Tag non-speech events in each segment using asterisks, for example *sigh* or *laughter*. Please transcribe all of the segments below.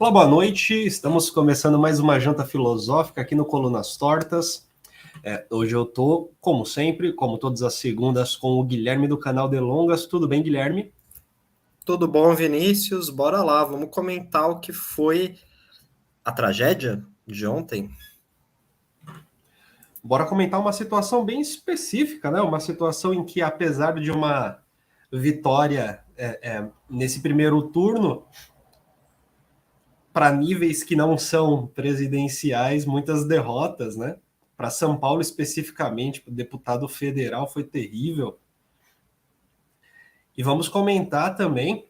Olá, boa noite. Estamos começando mais uma janta filosófica aqui no Colunas Tortas. É, hoje eu tô, como sempre, como todas as segundas, com o Guilherme do canal Delongas. Tudo bem, Guilherme? Tudo bom, Vinícius? Bora lá, vamos comentar o que foi a tragédia de ontem. Bora comentar uma situação bem específica, né? Uma situação em que, apesar de uma vitória é, é, nesse primeiro turno, para níveis que não são presidenciais, muitas derrotas, né? Para São Paulo especificamente, para o deputado federal foi terrível. E vamos comentar também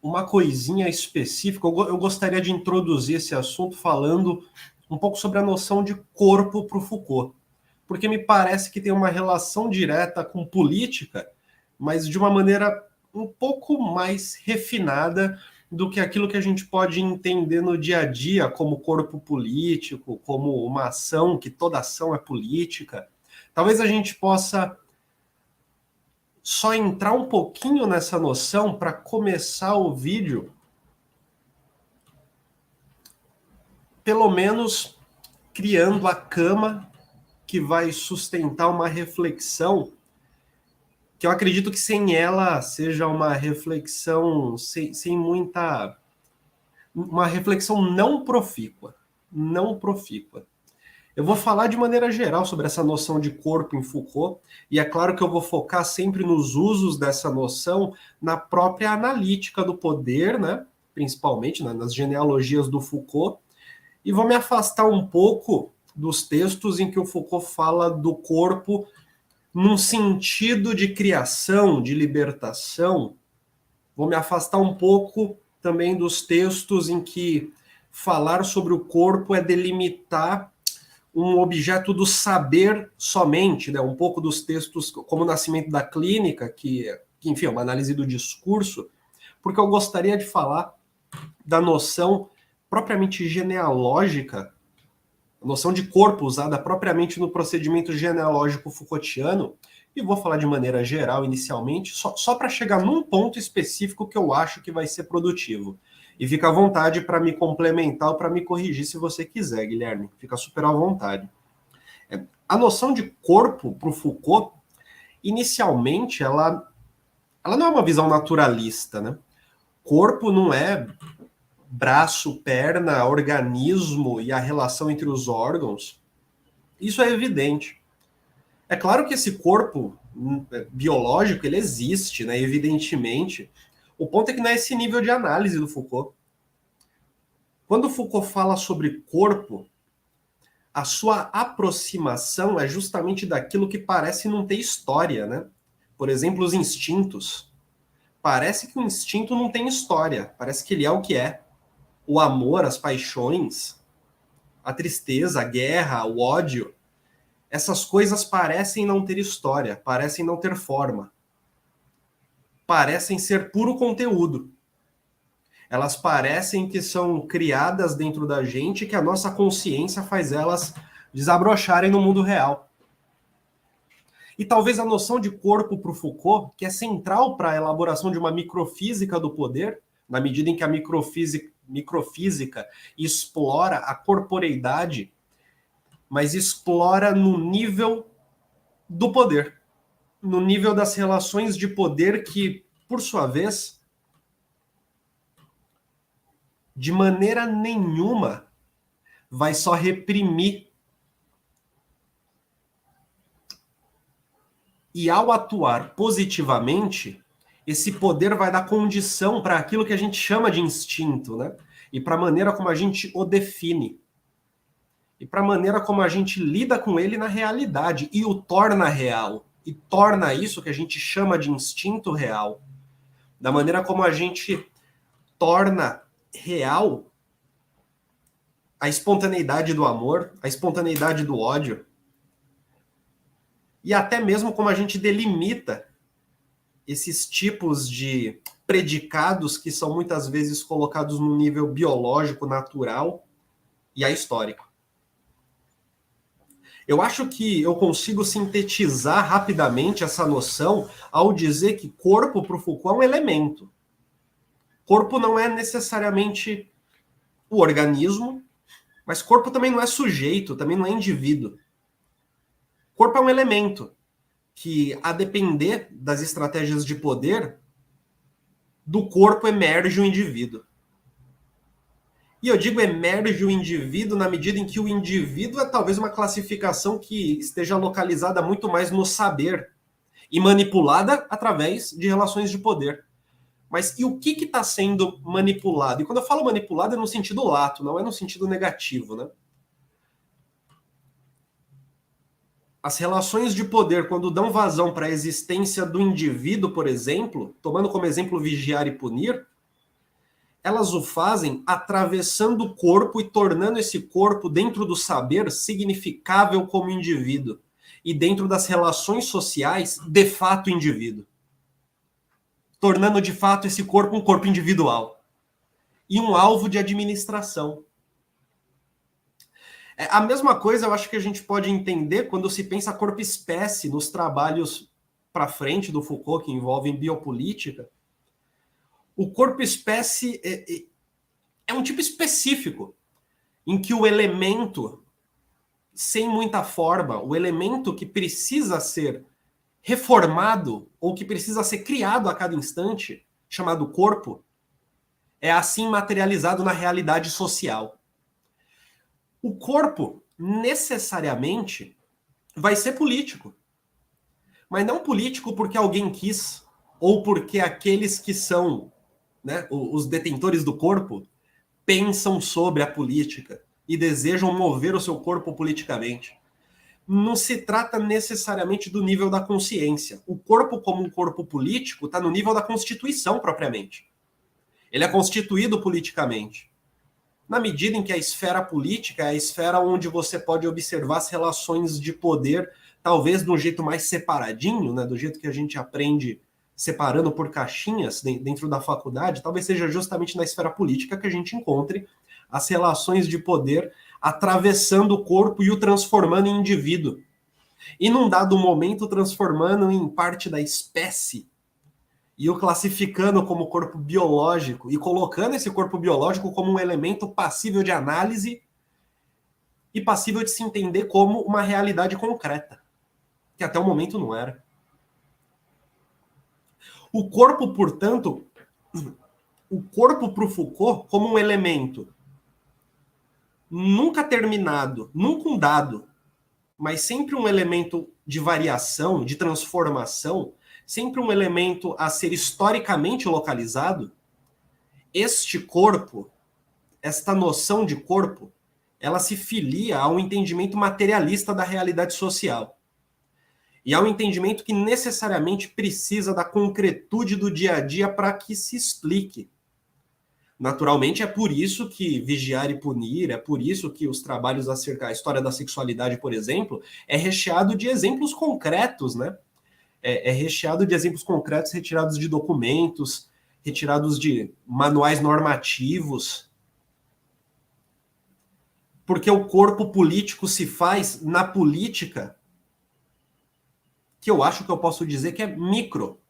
uma coisinha específica. Eu gostaria de introduzir esse assunto falando um pouco sobre a noção de corpo para o Foucault, porque me parece que tem uma relação direta com política, mas de uma maneira um pouco mais refinada do que aquilo que a gente pode entender no dia a dia como corpo político, como uma ação, que toda ação é política. Talvez a gente possa só entrar um pouquinho nessa noção para começar o vídeo, pelo menos criando a cama que vai sustentar uma reflexão que eu acredito que sem ela seja uma reflexão sem, sem muita. uma reflexão não profícua. Não profícua. Eu vou falar de maneira geral sobre essa noção de corpo em Foucault, e é claro que eu vou focar sempre nos usos dessa noção na própria analítica do poder, né? principalmente né? nas genealogias do Foucault, e vou me afastar um pouco dos textos em que o Foucault fala do corpo num sentido de criação, de libertação, vou me afastar um pouco também dos textos em que falar sobre o corpo é delimitar um objeto do saber somente, né? um pouco dos textos como o Nascimento da Clínica, que, que, enfim, é uma análise do discurso, porque eu gostaria de falar da noção propriamente genealógica a noção de corpo usada propriamente no procedimento genealógico Foucaultiano, e vou falar de maneira geral inicialmente, só, só para chegar num ponto específico que eu acho que vai ser produtivo. E fica à vontade para me complementar ou para me corrigir se você quiser, Guilherme. Fica super à vontade. É, a noção de corpo para o Foucault, inicialmente, ela, ela não é uma visão naturalista, né? Corpo não é braço, perna, organismo e a relação entre os órgãos, isso é evidente. É claro que esse corpo hum, é, biológico ele existe, né? Evidentemente. O ponto é que não é esse nível de análise do Foucault. Quando Foucault fala sobre corpo, a sua aproximação é justamente daquilo que parece não ter história, né? Por exemplo, os instintos. Parece que o instinto não tem história, parece que ele é o que é o amor, as paixões, a tristeza, a guerra, o ódio, essas coisas parecem não ter história, parecem não ter forma, parecem ser puro conteúdo. Elas parecem que são criadas dentro da gente, que a nossa consciência faz elas desabrocharem no mundo real. E talvez a noção de corpo para o Foucault, que é central para a elaboração de uma microfísica do poder, na medida em que a microfísica, microfísica explora a corporeidade, mas explora no nível do poder, no nível das relações de poder que, por sua vez, de maneira nenhuma vai só reprimir. E ao atuar positivamente esse poder vai dar condição para aquilo que a gente chama de instinto, né? E para a maneira como a gente o define. E para a maneira como a gente lida com ele na realidade e o torna real. E torna isso que a gente chama de instinto real. Da maneira como a gente torna real a espontaneidade do amor, a espontaneidade do ódio. E até mesmo como a gente delimita esses tipos de predicados que são muitas vezes colocados no nível biológico, natural e histórico. Eu acho que eu consigo sintetizar rapidamente essa noção ao dizer que corpo para o Foucault é um elemento. corpo não é necessariamente o organismo, mas corpo também não é sujeito, também não é indivíduo. Corpo é um elemento que, a depender das estratégias de poder, do corpo emerge o indivíduo. E eu digo emerge o indivíduo na medida em que o indivíduo é talvez uma classificação que esteja localizada muito mais no saber e manipulada através de relações de poder. Mas e o que está sendo manipulado? E quando eu falo manipulado é no sentido lato, não é no sentido negativo, né? As relações de poder, quando dão vazão para a existência do indivíduo, por exemplo, tomando como exemplo vigiar e punir, elas o fazem atravessando o corpo e tornando esse corpo, dentro do saber, significável como indivíduo. E dentro das relações sociais, de fato indivíduo tornando de fato esse corpo um corpo individual e um alvo de administração. É, a mesma coisa eu acho que a gente pode entender quando se pensa corpo-espécie nos trabalhos para frente do Foucault que envolvem biopolítica. O corpo-espécie é, é, é um tipo específico em que o elemento sem muita forma, o elemento que precisa ser reformado ou que precisa ser criado a cada instante, chamado corpo, é assim materializado na realidade social. O corpo necessariamente vai ser político. Mas não político porque alguém quis ou porque aqueles que são né, os detentores do corpo pensam sobre a política e desejam mover o seu corpo politicamente não se trata necessariamente do nível da consciência. O corpo, como um corpo político, está no nível da Constituição propriamente. Ele é constituído politicamente. Na medida em que a esfera política é a esfera onde você pode observar as relações de poder, talvez de um jeito mais separadinho, né, do jeito que a gente aprende separando por caixinhas dentro da faculdade, talvez seja justamente na esfera política que a gente encontre as relações de poder atravessando o corpo e o transformando em indivíduo. E num dado momento, transformando em parte da espécie e o classificando como corpo biológico e colocando esse corpo biológico como um elemento passível de análise e passível de se entender como uma realidade concreta, que até o momento não era. O corpo, portanto, o corpo para o Foucault como um elemento nunca terminado, nunca um dado, mas sempre um elemento de variação, de transformação, sempre um elemento a ser historicamente localizado, este corpo, esta noção de corpo, ela se filia a um entendimento materialista da realidade social. E ao entendimento que necessariamente precisa da concretude do dia a dia para que se explique. Naturalmente, é por isso que vigiar e punir, é por isso que os trabalhos acerca da história da sexualidade, por exemplo, é recheado de exemplos concretos, né? É, é recheado de exemplos concretos retirados de documentos, retirados de manuais normativos. Porque o corpo político se faz na política, que eu acho que eu posso dizer que é micro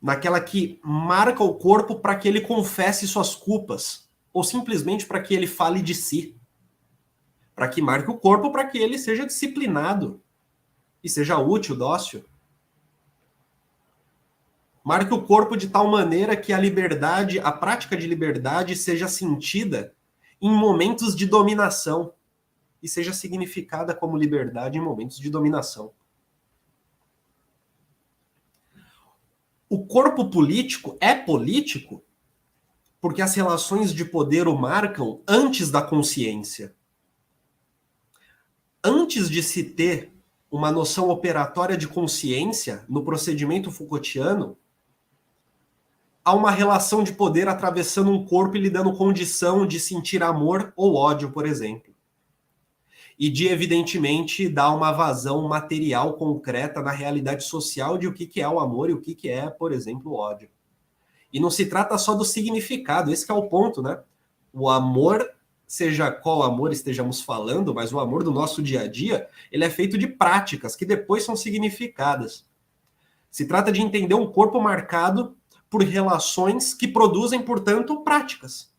naquela que marca o corpo para que ele confesse suas culpas, ou simplesmente para que ele fale de si. Para que marque o corpo para que ele seja disciplinado e seja útil, dócil. Marque o corpo de tal maneira que a liberdade, a prática de liberdade seja sentida em momentos de dominação e seja significada como liberdade em momentos de dominação. o corpo político é político porque as relações de poder o marcam antes da consciência. Antes de se ter uma noção operatória de consciência no procedimento Foucaultiano, há uma relação de poder atravessando um corpo e lhe dando condição de sentir amor ou ódio, por exemplo e de, evidentemente, dar uma vazão material concreta na realidade social de o que, é o amor e o que, que é, por exemplo, o ódio. E não se trata só do significado, esse é o ponto, né? O amor, seja qual amor estejamos falando, mas o amor do nosso dia a dia, ele é feito de práticas que depois são significadas. Se trata de entender um corpo marcado por relações que produzem, portanto, práticas.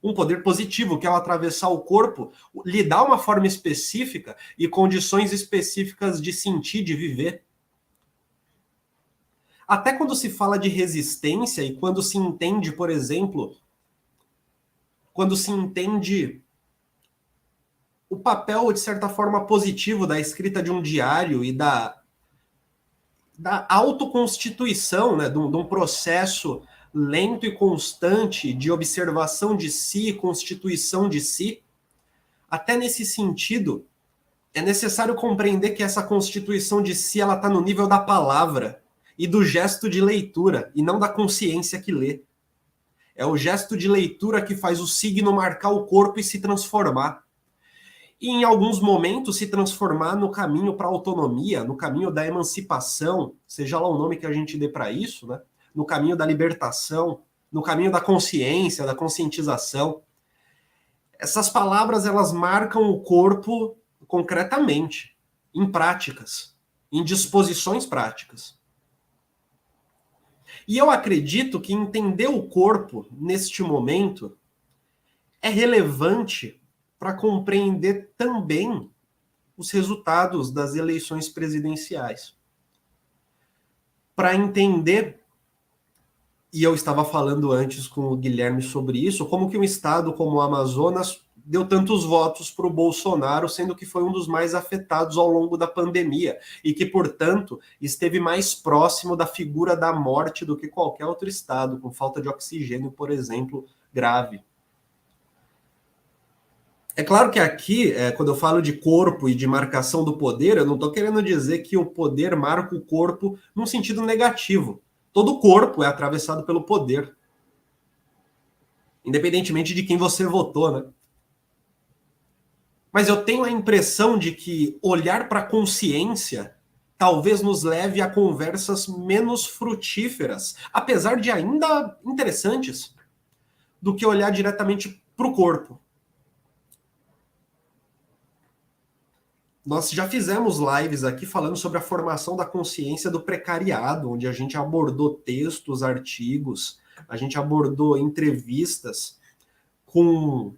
Um poder positivo, que ao atravessar o corpo, lhe dá uma forma específica e condições específicas de sentir, de viver. Até quando se fala de resistência e quando se entende, por exemplo, quando se entende o papel, de certa forma, positivo da escrita de um diário e da, da autoconstituição, né, de, um, de um processo lento e constante de observação de si constituição de si, até nesse sentido, é necessário compreender que essa constituição de si ela está no nível da palavra e do gesto de leitura, e não da consciência que lê. É o gesto de leitura que faz o signo marcar o corpo e se transformar e em alguns momentos se transformar no caminho para a autonomia, no caminho da emancipação, seja lá o nome que a gente dê para isso, né? no caminho da libertação, no caminho da consciência, da conscientização. Essas palavras elas marcam o corpo concretamente, em práticas, em disposições práticas. E eu acredito que entender o corpo neste momento é relevante para compreender também os resultados das eleições presidenciais. Para entender, e eu estava falando antes com o Guilherme sobre isso, como que um estado como o Amazonas deu tantos votos para o Bolsonaro, sendo que foi um dos mais afetados ao longo da pandemia e que, portanto, esteve mais próximo da figura da morte do que qualquer outro estado, com falta de oxigênio, por exemplo, grave. É claro que aqui, é, quando eu falo de corpo e de marcação do poder, eu não estou querendo dizer que o poder marca o corpo num sentido negativo. Todo corpo é atravessado pelo poder. Independentemente de quem você votou, né? Mas eu tenho a impressão de que olhar para a consciência talvez nos leve a conversas menos frutíferas, apesar de ainda interessantes, do que olhar diretamente para o corpo. Nós já fizemos lives aqui falando sobre a formação da consciência do precariado, onde a gente abordou textos, artigos, a gente abordou entrevistas com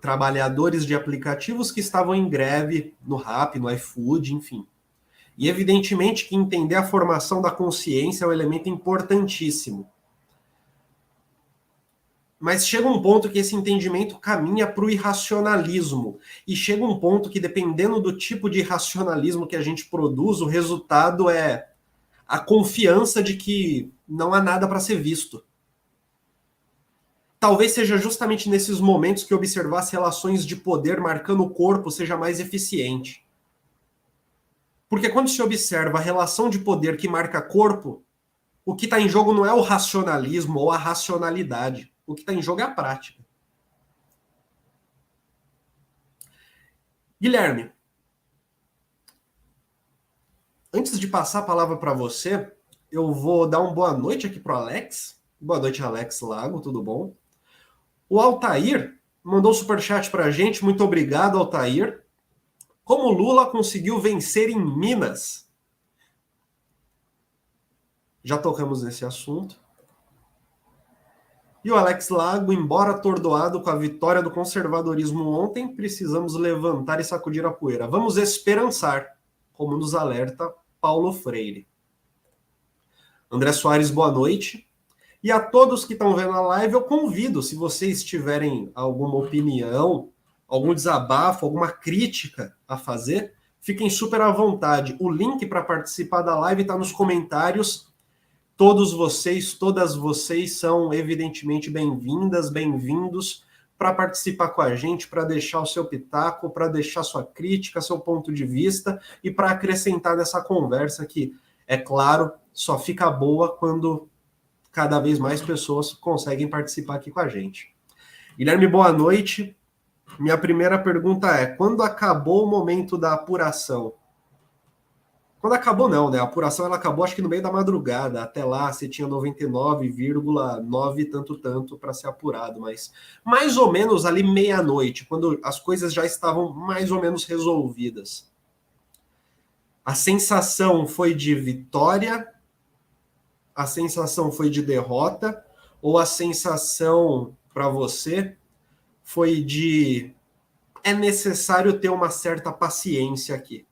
trabalhadores de aplicativos que estavam em greve no Rap, no iFood, enfim. E evidentemente que entender a formação da consciência é um elemento importantíssimo mas chega um ponto que esse entendimento caminha para o irracionalismo. E chega um ponto que, dependendo do tipo de irracionalismo que a gente produz, o resultado é a confiança de que não há nada para ser visto. Talvez seja justamente nesses momentos que observar as relações de poder marcando o corpo seja mais eficiente. Porque quando se observa a relação de poder que marca corpo, o que está em jogo não é o racionalismo ou a racionalidade o que está em jogo é a prática. Guilherme, antes de passar a palavra para você, eu vou dar uma boa noite aqui para Alex. Boa noite, Alex Lago, tudo bom? O Altair mandou um superchat para a gente. Muito obrigado, Altair. Como Lula conseguiu vencer em Minas? Já tocamos nesse assunto. E o Alex Lago, embora atordoado com a vitória do conservadorismo ontem, precisamos levantar e sacudir a poeira. Vamos esperançar, como nos alerta Paulo Freire. André Soares, boa noite. E a todos que estão vendo a live, eu convido, se vocês tiverem alguma opinião, algum desabafo, alguma crítica a fazer, fiquem super à vontade. O link para participar da live está nos comentários Todos vocês, todas vocês são evidentemente bem-vindas, bem-vindos para participar com a gente, para deixar o seu pitaco, para deixar sua crítica, seu ponto de vista e para acrescentar nessa conversa que, é claro, só fica boa quando cada vez mais pessoas conseguem participar aqui com a gente. Guilherme, boa noite. Minha primeira pergunta é: quando acabou o momento da apuração? Quando acabou, não, né? A apuração ela acabou acho que no meio da madrugada. Até lá você tinha 99,9 tanto tanto para ser apurado, mas mais ou menos ali meia-noite, quando as coisas já estavam mais ou menos resolvidas. A sensação foi de vitória, a sensação foi de derrota ou a sensação para você foi de é necessário ter uma certa paciência aqui?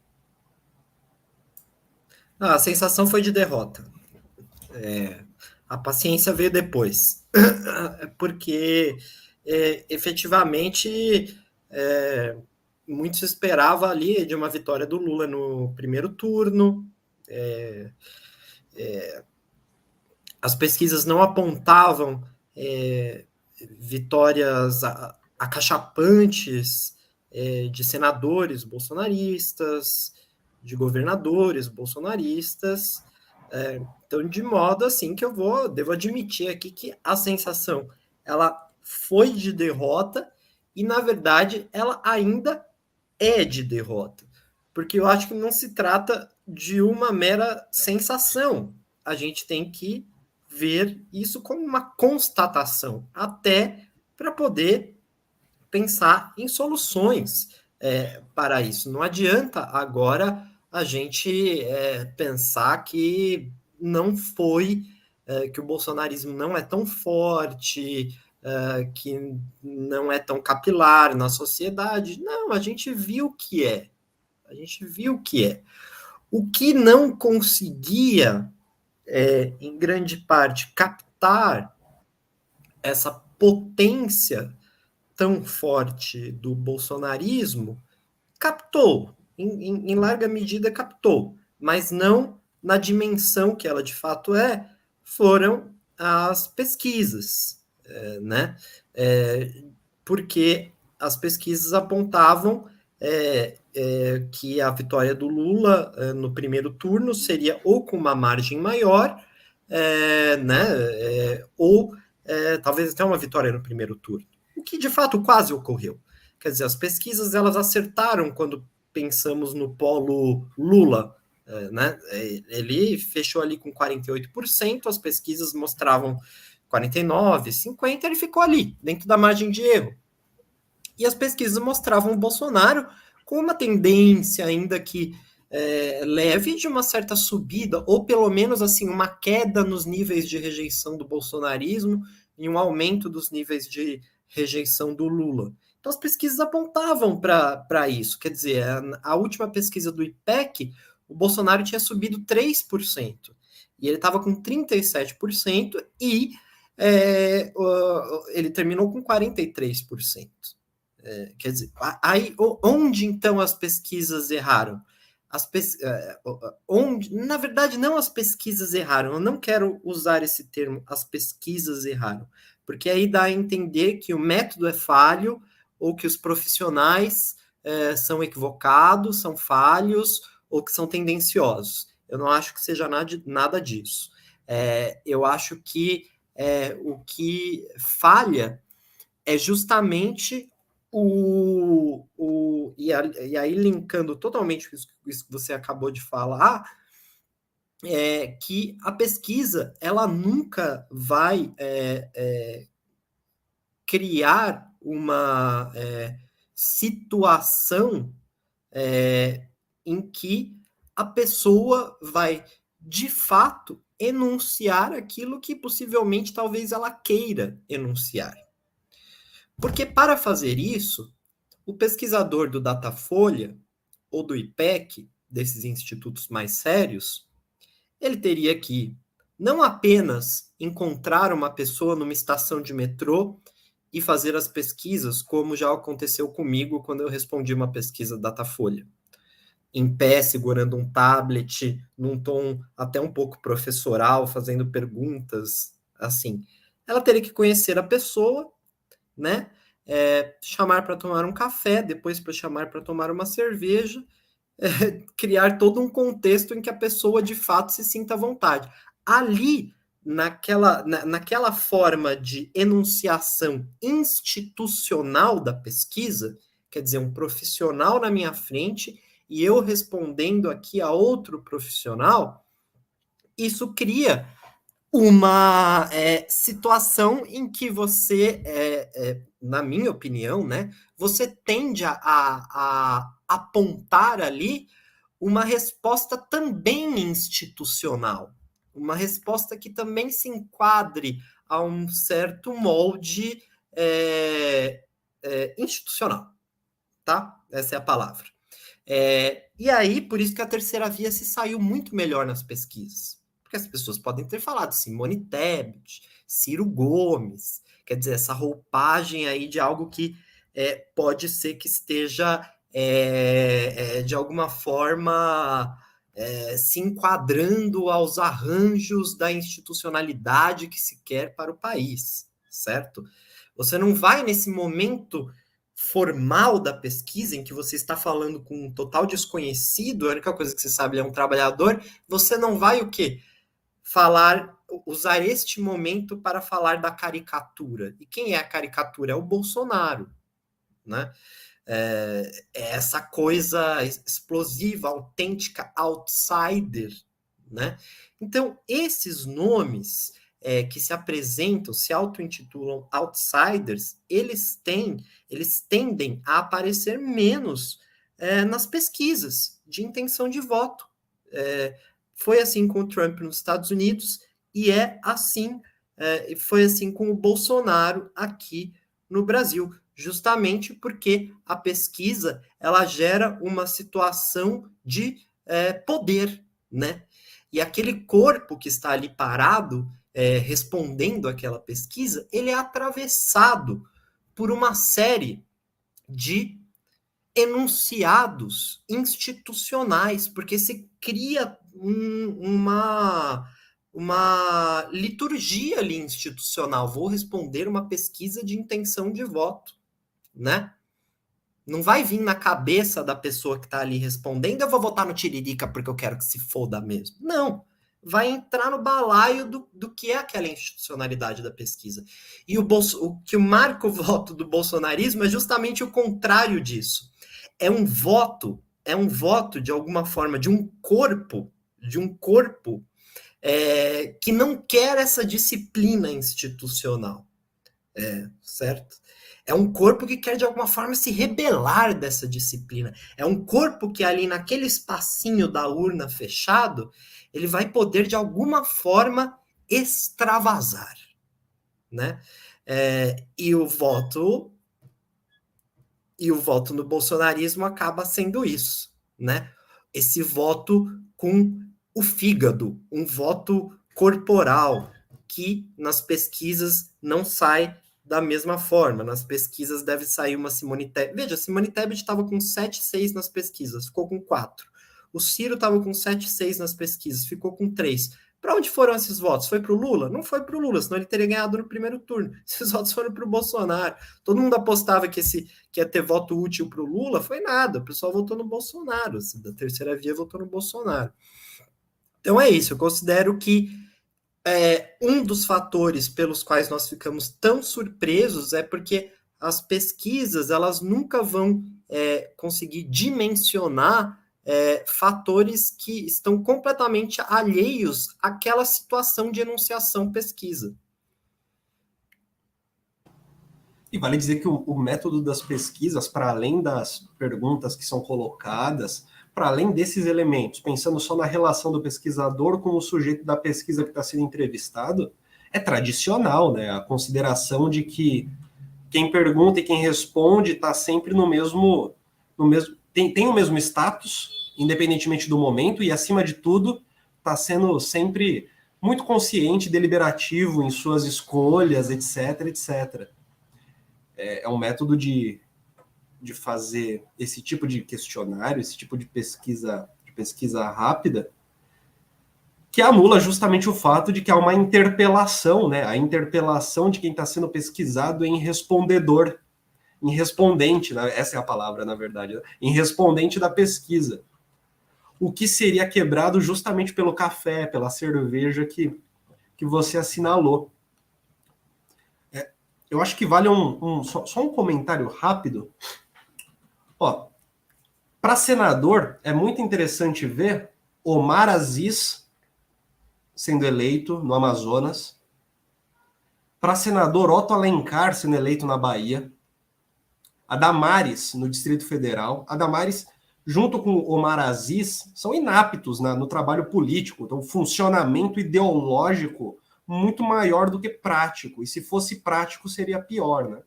Ah, a sensação foi de derrota. É, a paciência veio depois, *coughs* porque é, efetivamente é, muito se esperava ali de uma vitória do Lula no primeiro turno. É, é, as pesquisas não apontavam é, vitórias acachapantes é, de senadores bolsonaristas, de governadores bolsonaristas. É, então, de modo assim que eu vou, devo admitir aqui que a sensação ela foi de derrota e na verdade ela ainda é de derrota, porque eu acho que não se trata de uma mera sensação. A gente tem que ver isso como uma constatação, até para poder pensar em soluções é, para isso. Não adianta agora a gente é, pensar que não foi, é, que o bolsonarismo não é tão forte, é, que não é tão capilar na sociedade. Não, a gente viu que é. A gente viu que é. O que não conseguia, é, em grande parte, captar essa potência tão forte do bolsonarismo, captou, em, em, em larga medida captou, mas não na dimensão que ela de fato é, foram as pesquisas, é, né? É, porque as pesquisas apontavam é, é, que a vitória do Lula é, no primeiro turno seria ou com uma margem maior, é, né, é, ou é, talvez até uma vitória no primeiro turno, o que de fato quase ocorreu. Quer dizer, as pesquisas elas acertaram quando pensamos no polo Lula, né? Ele fechou ali com 48%, as pesquisas mostravam 49, 50, ele ficou ali, dentro da margem de erro. E as pesquisas mostravam o Bolsonaro com uma tendência ainda que é, leve de uma certa subida, ou pelo menos assim, uma queda nos níveis de rejeição do bolsonarismo e um aumento dos níveis de rejeição do Lula. Então as pesquisas apontavam para isso. Quer dizer, a, a, última pesquisa do IPEC, o Bolsonaro tinha subido 3%. E ele estava com 37% e é, ele terminou com 43%. É, quer dizer, aí onde então as pesquisas erraram? As pes... É, onde, na verdade, não as pesquisas erraram. Eu não quero usar esse termo, as pesquisas erraram, porque aí dá a entender que o método é falho ou que os profissionais é, são equivocados, são falhos ou que são tendenciosos. Eu não acho que seja nada, disso. É, eu acho que é, o que falha é justamente o, o e, a, e, aí linkando totalmente isso, isso, que você acabou de falar, é que a pesquisa ela nunca vai é, é, criar uma é, situação é, em que a pessoa vai de fato enunciar aquilo que possivelmente talvez ela queira enunciar. Porque para fazer isso, o pesquisador do Datafolha ou do IPEC, desses institutos mais sérios, ele teria que não apenas encontrar uma pessoa numa estação de metrô e fazer as pesquisas, como já aconteceu comigo quando eu respondi uma pesquisa Datafolha. Em pé, segurando um tablet, num tom até um pouco professoral, fazendo perguntas, assim. Ela teria que conhecer a pessoa, né? É, chamar para tomar um café, depois para chamar para tomar uma cerveja, *laughs* é, criar todo um contexto em que a pessoa de fato se sinta à vontade. Ali, naquela, na, naquela forma de enunciação institucional da pesquisa, quer dizer, um profissional na minha frente e eu respondendo aqui a outro profissional, isso cria uma é, situação em que você, é, é, na minha opinião, né, você tende a, a, apontar ali uma resposta também institucional. uma resposta que também se enquadre a um certo molde é, é, institucional, tá? Essa é a palavra. É, e aí, por isso que a terceira via se saiu muito melhor nas pesquisas. Porque as pessoas podem ter falado Simone Tebet, Ciro Gomes, quer dizer, essa roupagem aí de algo que é, pode ser que esteja é, é, de alguma forma é, se enquadrando aos arranjos da institucionalidade que se quer para o país, certo? Você não vai nesse momento formal da pesquisa, em que você está falando com um total desconhecido, a única coisa que você sabe é um trabalhador, você não vai o quê? Falar, usar este momento para falar da caricatura. E quem é a caricatura? É o Bolsonaro, né? É, é essa coisa explosiva, autêntica, outsider, né? Então, esses nomes é, que se apresentam, se auto-intitulam outsiders, eles têm, eles tendem a aparecer menos é, nas pesquisas de intenção de voto. É, foi assim com o Trump nos Estados Unidos e é assim, é, foi assim com o Bolsonaro aqui no Brasil, justamente porque a pesquisa ela gera uma situação de é, poder, né? E aquele corpo que está ali parado, é, respondendo aquela pesquisa, ele é atravessado por uma série de enunciados institucionais, porque se cria um, uma, uma liturgia ali institucional. Vou responder uma pesquisa de intenção de voto, né? Não vai vir na cabeça da pessoa que está ali respondendo, eu vou votar no Tiririca porque eu quero que se foda mesmo. Não vai entrar no balaio do, do que é aquela institucionalidade da pesquisa. E o, Bolso, o que marca o *laughs* voto do bolsonarismo é justamente o contrário disso. É um voto, é um voto de alguma forma de um corpo, de um corpo é, que não quer essa disciplina institucional, é, certo? É um corpo que quer de alguma forma se rebelar dessa disciplina. É um corpo que ali naquele espacinho da urna fechado ele vai poder de alguma forma extravasar, né? É, e o voto e o voto no bolsonarismo acaba sendo isso, né? Esse voto com o fígado, um voto corporal que nas pesquisas não sai da mesma forma. Nas pesquisas deve sair uma Simone Tebet. Veja, Simone Tebet estava com 7,6 nas pesquisas, ficou com 4. O Ciro estava com 7,6 nas pesquisas, ficou com 3. Para onde foram esses votos? Foi para o Lula? Não foi para o Lula, senão ele teria ganhado no primeiro turno. *laughs* Esses votos foram para o Bolsonaro. Todo mundo apostava que, esse, que ia ter voto útil para o Lula, foi nada. O pessoal votou no Bolsonaro. Da terceira via votou no Bolsonaro. Então é isso. Eu considero que é, um dos fatores pelos quais nós ficamos tão surpresos é porque as pesquisas elas nunca vão é, conseguir dimensionar é, fatores que estão completamente alheios àquela situação de enunciação pesquisa. E vale dizer que o, o método das pesquisas, para além das perguntas que são colocadas, para além desses elementos, pensando só na relação do pesquisador com o sujeito da pesquisa que está sendo entrevistado, é tradicional, né? A consideração de que quem pergunta e quem responde está sempre no mesmo, no mesmo tem, tem o mesmo status, independentemente do momento, e acima de tudo, está sendo sempre muito consciente, deliberativo em suas escolhas, etc, etc. É, é um método de, de fazer esse tipo de questionário, esse tipo de pesquisa, de pesquisa rápida, que anula justamente o fato de que há uma interpelação, né? A interpelação de quem está sendo pesquisado em respondedor em respondente, né? essa é a palavra, na verdade, né? respondente da pesquisa. O que seria quebrado justamente pelo café, pela cerveja que, que você assinalou. É, eu acho que vale um, um só, só, um comentário rápido. Ó, para senador, é muito interessante ver Omar Aziz sendo eleito no Amazonas. Para senador, Otto Alencar sendo eleito na Bahia a Damares, no Distrito Federal. A Damares, junto com Omar Aziz, são inaptos né, no trabalho político, então funcionamento ideológico muito maior do que prático, e se fosse prático seria pior, né?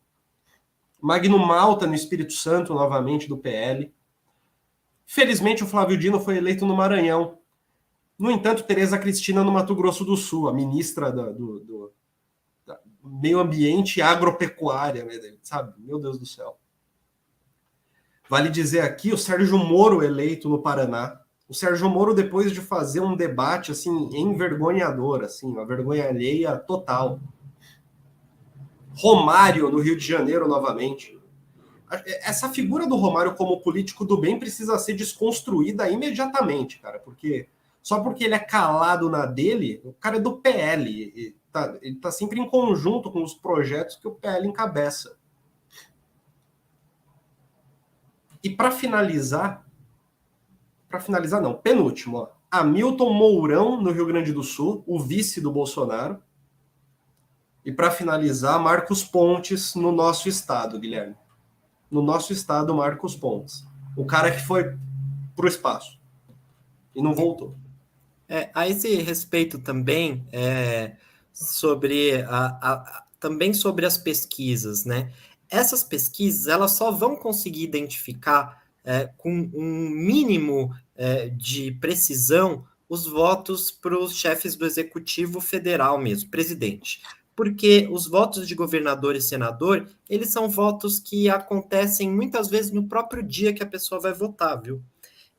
Magno Malta no Espírito Santo, novamente, do PL. Felizmente, o Flávio Dino foi eleito no Maranhão. No entanto, Tereza Cristina no Mato Grosso do Sul, a ministra do, do Meio Ambiente e Agropecuária, né, sabe? Meu Deus do céu. Vale dizer aqui o Sérgio Moro eleito no Paraná. O Sérgio Moro, depois de fazer um debate assim envergonhador, assim, uma vergonha alheia total. Romário no Rio de Janeiro novamente. Essa figura do Romário como político do bem precisa ser desconstruída imediatamente, cara, porque só porque ele é calado na dele, o cara é do PL, ele tá, ele tá sempre em conjunto com os projetos que o PL encabeça. E para finalizar, para finalizar não, penúltimo, ó, Hamilton Mourão no Rio Grande do Sul, o vice do Bolsonaro. E para finalizar, Marcos Pontes no nosso estado, Guilherme. No nosso estado, Marcos Pontes. O cara que foi para o espaço e não voltou. É, a esse respeito também, é, sobre a, a, também sobre as pesquisas, né? Essas pesquisas elas só vão conseguir identificar é, com um mínimo é, de precisão os votos para os chefes do executivo federal mesmo, presidente. Porque os votos de governador e senador, eles são votos que acontecem muitas vezes no próprio dia que a pessoa vai votar, viu?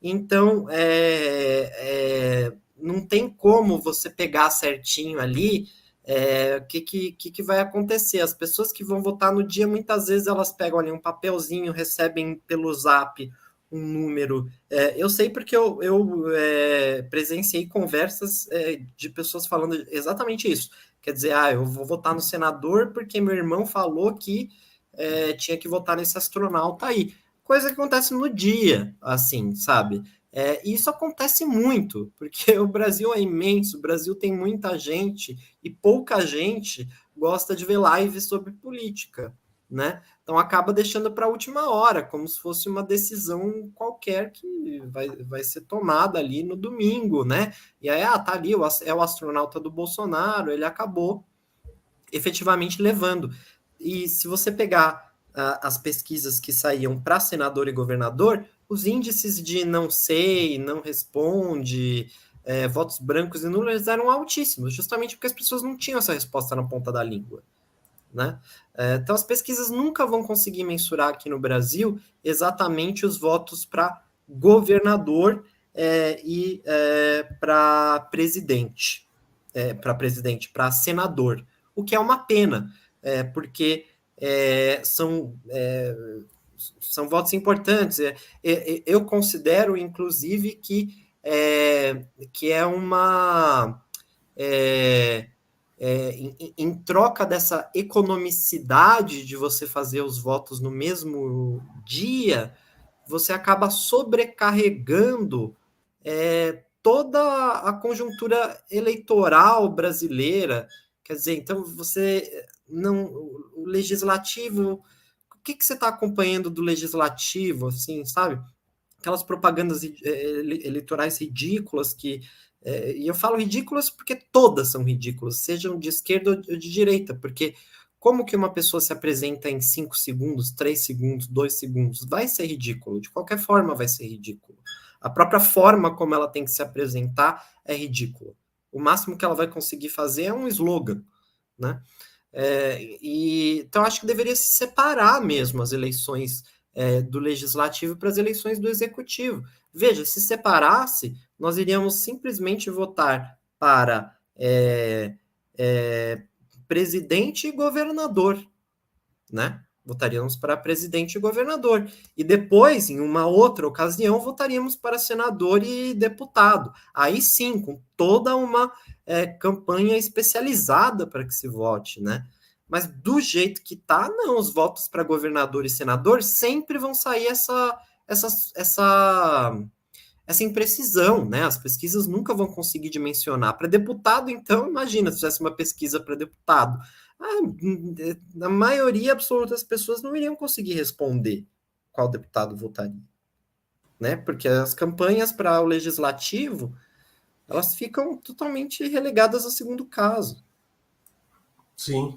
Então, é, é não tem como você pegar certinho ali é, o que, que, que vai acontecer? As pessoas que vão votar no dia, muitas vezes elas pegam ali um papelzinho, recebem pelo zap um número. É, eu sei porque eu, eu é, presenciei conversas é, de pessoas falando exatamente isso. Quer dizer, ah, eu vou votar no senador porque meu irmão falou que é, tinha que votar nesse astronauta aí. Coisa que acontece no dia, assim, sabe? É, e isso acontece muito, porque *laughs* o Brasil é imenso, o Brasil tem muita gente e pouca gente gosta de ver lives sobre política, né? Então acaba deixando para a última hora, como se fosse uma decisão qualquer que vai, vai ser tomada ali no domingo, né? E aí, ah, tá ali, é o astronauta do Bolsonaro, ele acabou efetivamente levando. E se você pegar as pesquisas que saíam para senador e governador, os índices de não sei, não responde, é, votos brancos e nulos eram altíssimos, justamente porque as pessoas não tinham essa resposta na ponta da língua. Né? É, então, as pesquisas nunca vão conseguir mensurar aqui no Brasil exatamente os votos para governador é, e é, para presidente, é, para presidente, para senador, o que é uma pena, é, porque é, são são votos importantes. É, é, é, eu considero, inclusive, que é, que é uma. É, é, em, em, troca dessa economicidade de você fazer os votos no mesmo dia, você acaba sobrecarregando é, toda a conjuntura eleitoral brasileira. Quer dizer, então você não. O legislativo o que, que você está acompanhando do legislativo, assim, sabe? Aquelas propagandas eh, eleitorais ridículas que. É, e eu falo ridículas porque todas são ridículas, sejam de esquerda ou de direita, porque como que uma pessoa se apresenta em 5 segundos, 3 segundos, 2 segundos? Vai ser ridículo, de qualquer forma vai ser ridículo. A própria forma como ela tem que se apresentar é ridícula. O máximo que ela vai conseguir fazer é um slogan, né? É, e, então, acho que deveria se separar mesmo as eleições é, do legislativo para as eleições do executivo. Veja, se separasse, nós iríamos simplesmente votar para é, é presidente e governador, né? Votaríamos para presidente e governador. E depois, em uma outra ocasião, votaríamos para senador e deputado. Aí sim, com toda uma é, campanha especializada para que se vote, né? Mas do jeito que tá, não, os votos para governador e senador sempre vão sair essa, essa, essa, essa imprecisão, né? As pesquisas nunca vão conseguir dimensionar. Para deputado, então, imagina se fizesse uma pesquisa para deputado. Ah, a maioria absoluta das pessoas não iriam conseguir responder qual deputado votaria. né? Porque as campanhas para o legislativo elas ficam totalmente relegadas ao segundo caso. Sim.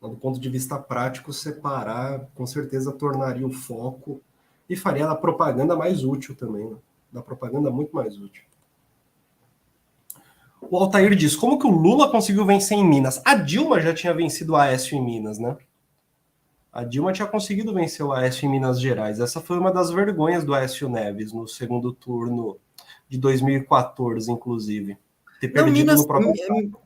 Do ponto de vista prático, separar com certeza tornaria o foco e faria a propaganda mais útil também, né? da propaganda muito mais útil. O Altair diz: como que o Lula conseguiu vencer em Minas? A Dilma já tinha vencido o Aécio em Minas, né? A Dilma tinha conseguido vencer o Aécio em Minas Gerais. Essa foi uma das vergonhas do Aécio Neves no segundo turno de 2014, inclusive. Ter Não, Minas, próprio...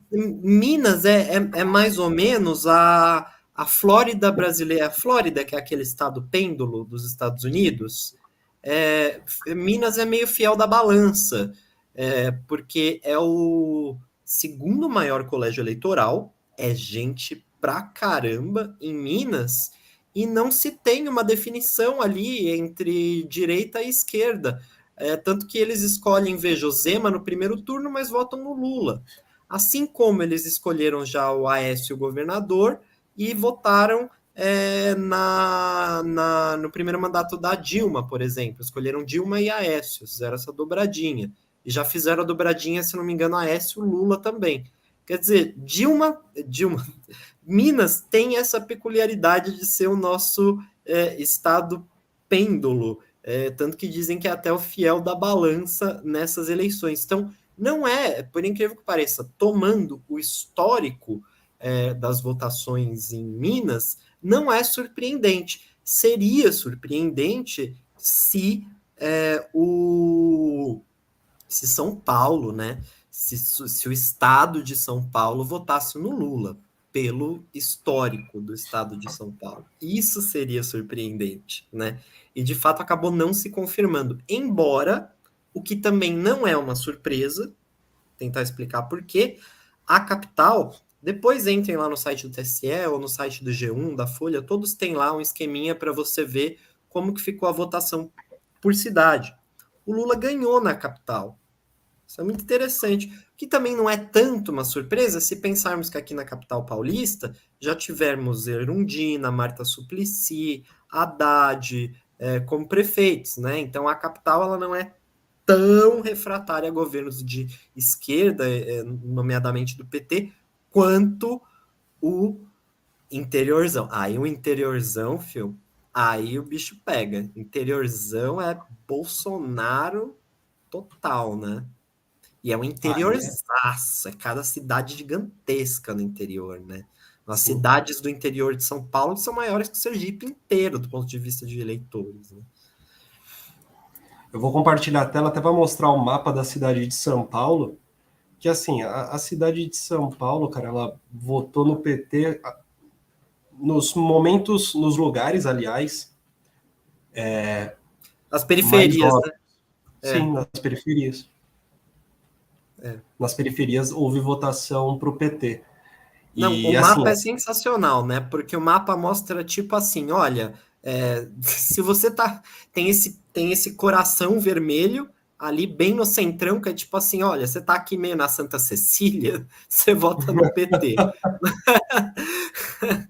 Minas é, é, é, mais ou menos a, a Flórida brasileira. A Flórida, que é aquele estado pêndulo dos Estados Unidos, é, Minas é meio fiel da balança, é, porque é o segundo maior colégio eleitoral, é gente pra caramba em Minas, e não se tem uma definição ali entre direita e esquerda. É, tanto que eles escolhem veja o Zema no primeiro turno, mas votam no Lula. Assim como eles escolheram já o Aécio, governador, e votaram é, na, na, no primeiro mandato da Dilma, por exemplo. Escolheram Dilma e Aécio, fizeram essa dobradinha. E já fizeram a dobradinha, se não me engano, Aécio Lula também. Quer dizer, Dilma, Dilma, *laughs* Minas tem essa peculiaridade de ser o nosso é, estado pêndulo. É, tanto que dizem que é até o fiel da balança nessas eleições. Então, não é, por incrível que pareça, tomando o histórico é, das votações em Minas, não é surpreendente. Seria surpreendente se é, o se São Paulo, né? Se, se o estado de São Paulo votasse no Lula pelo histórico do estado de São Paulo. Isso seria surpreendente, né? E de fato acabou não se confirmando. Embora, o que também não é uma surpresa, tentar explicar por quê, a capital, depois entrem lá no site do TSE ou no site do G1, da Folha, todos têm lá um esqueminha para você ver como que ficou a votação por cidade. O Lula ganhou na capital. Isso é muito interessante. Que também não é tanto uma surpresa se pensarmos que aqui na capital paulista já tivemos Erundina, Marta Suplicy, Haddad é, como prefeitos, né? Então a capital ela não é tão refratária a governos de esquerda, é, nomeadamente do PT, quanto o interiorzão. Aí o interiorzão, filho, aí o bicho pega. Interiorzão é Bolsonaro total, né? E é um interiorzaço, é cada cidade gigantesca no interior, né? As Sim. cidades do interior de São Paulo são maiores que o Sergipe inteiro, do ponto de vista de eleitores. Né? Eu vou compartilhar a tela até para mostrar o mapa da cidade de São Paulo. Que assim, a, a, cidade de São Paulo, cara, ela votou no PT nos momentos, nos lugares, aliás. É, As periferias, né? Sim, é. nas periferias. É. Nas periferias houve votação para o PT. Não, e, o assim, mapa é sensacional, né? Porque o mapa mostra tipo assim, olha, é, *laughs* se você tá tem esse tem esse coração vermelho ali bem no centrão, que é tipo assim, olha, você tá aqui meio na Santa Cecília, *laughs* você vota no PT. *laughs*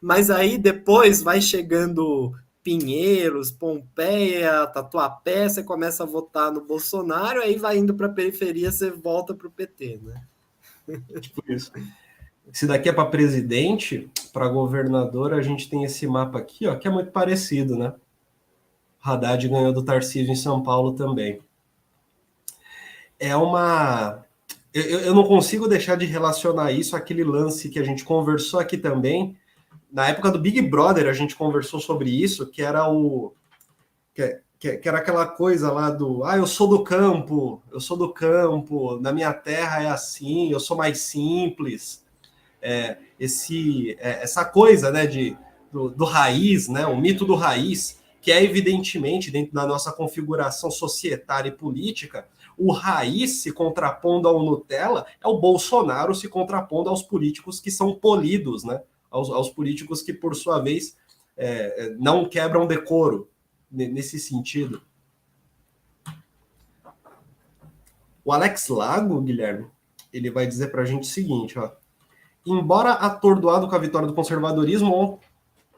Mas aí depois vai chegando Pinheiros, Pompeia, Tatuapé, você começa a votar no Bolsonaro, aí vai indo para a periferia, você volta para o PT, né? Tipo isso. Se daqui é para presidente, para governador, a gente tem esse mapa aqui, ó, que é muito parecido, né? Haddad ganhou do Tarcísio em São Paulo também. É uma. Eu, eu não consigo deixar de relacionar isso àquele lance que a gente conversou aqui também, na época do Big Brother a gente conversou sobre isso, que era o que, que, que, era aquela coisa lá do ah, eu sou do campo, eu sou do campo, na minha terra é assim, eu sou mais simples. É, esse, é, essa coisa né, de, do, do raiz, né, o mito do raiz, que é evidentemente dentro da nossa configuração societária e política, o raiz se contrapondo ao Nutella é o Bolsonaro se contrapondo aos políticos que são polidos, né? Aos, aos políticos que, por sua vez, é, é não quebram decoro nesse sentido. O Alex Lago, Guilherme, ele vai dizer para a gente o seguinte, ó. Embora atordoado com a vitória do conservadorismo,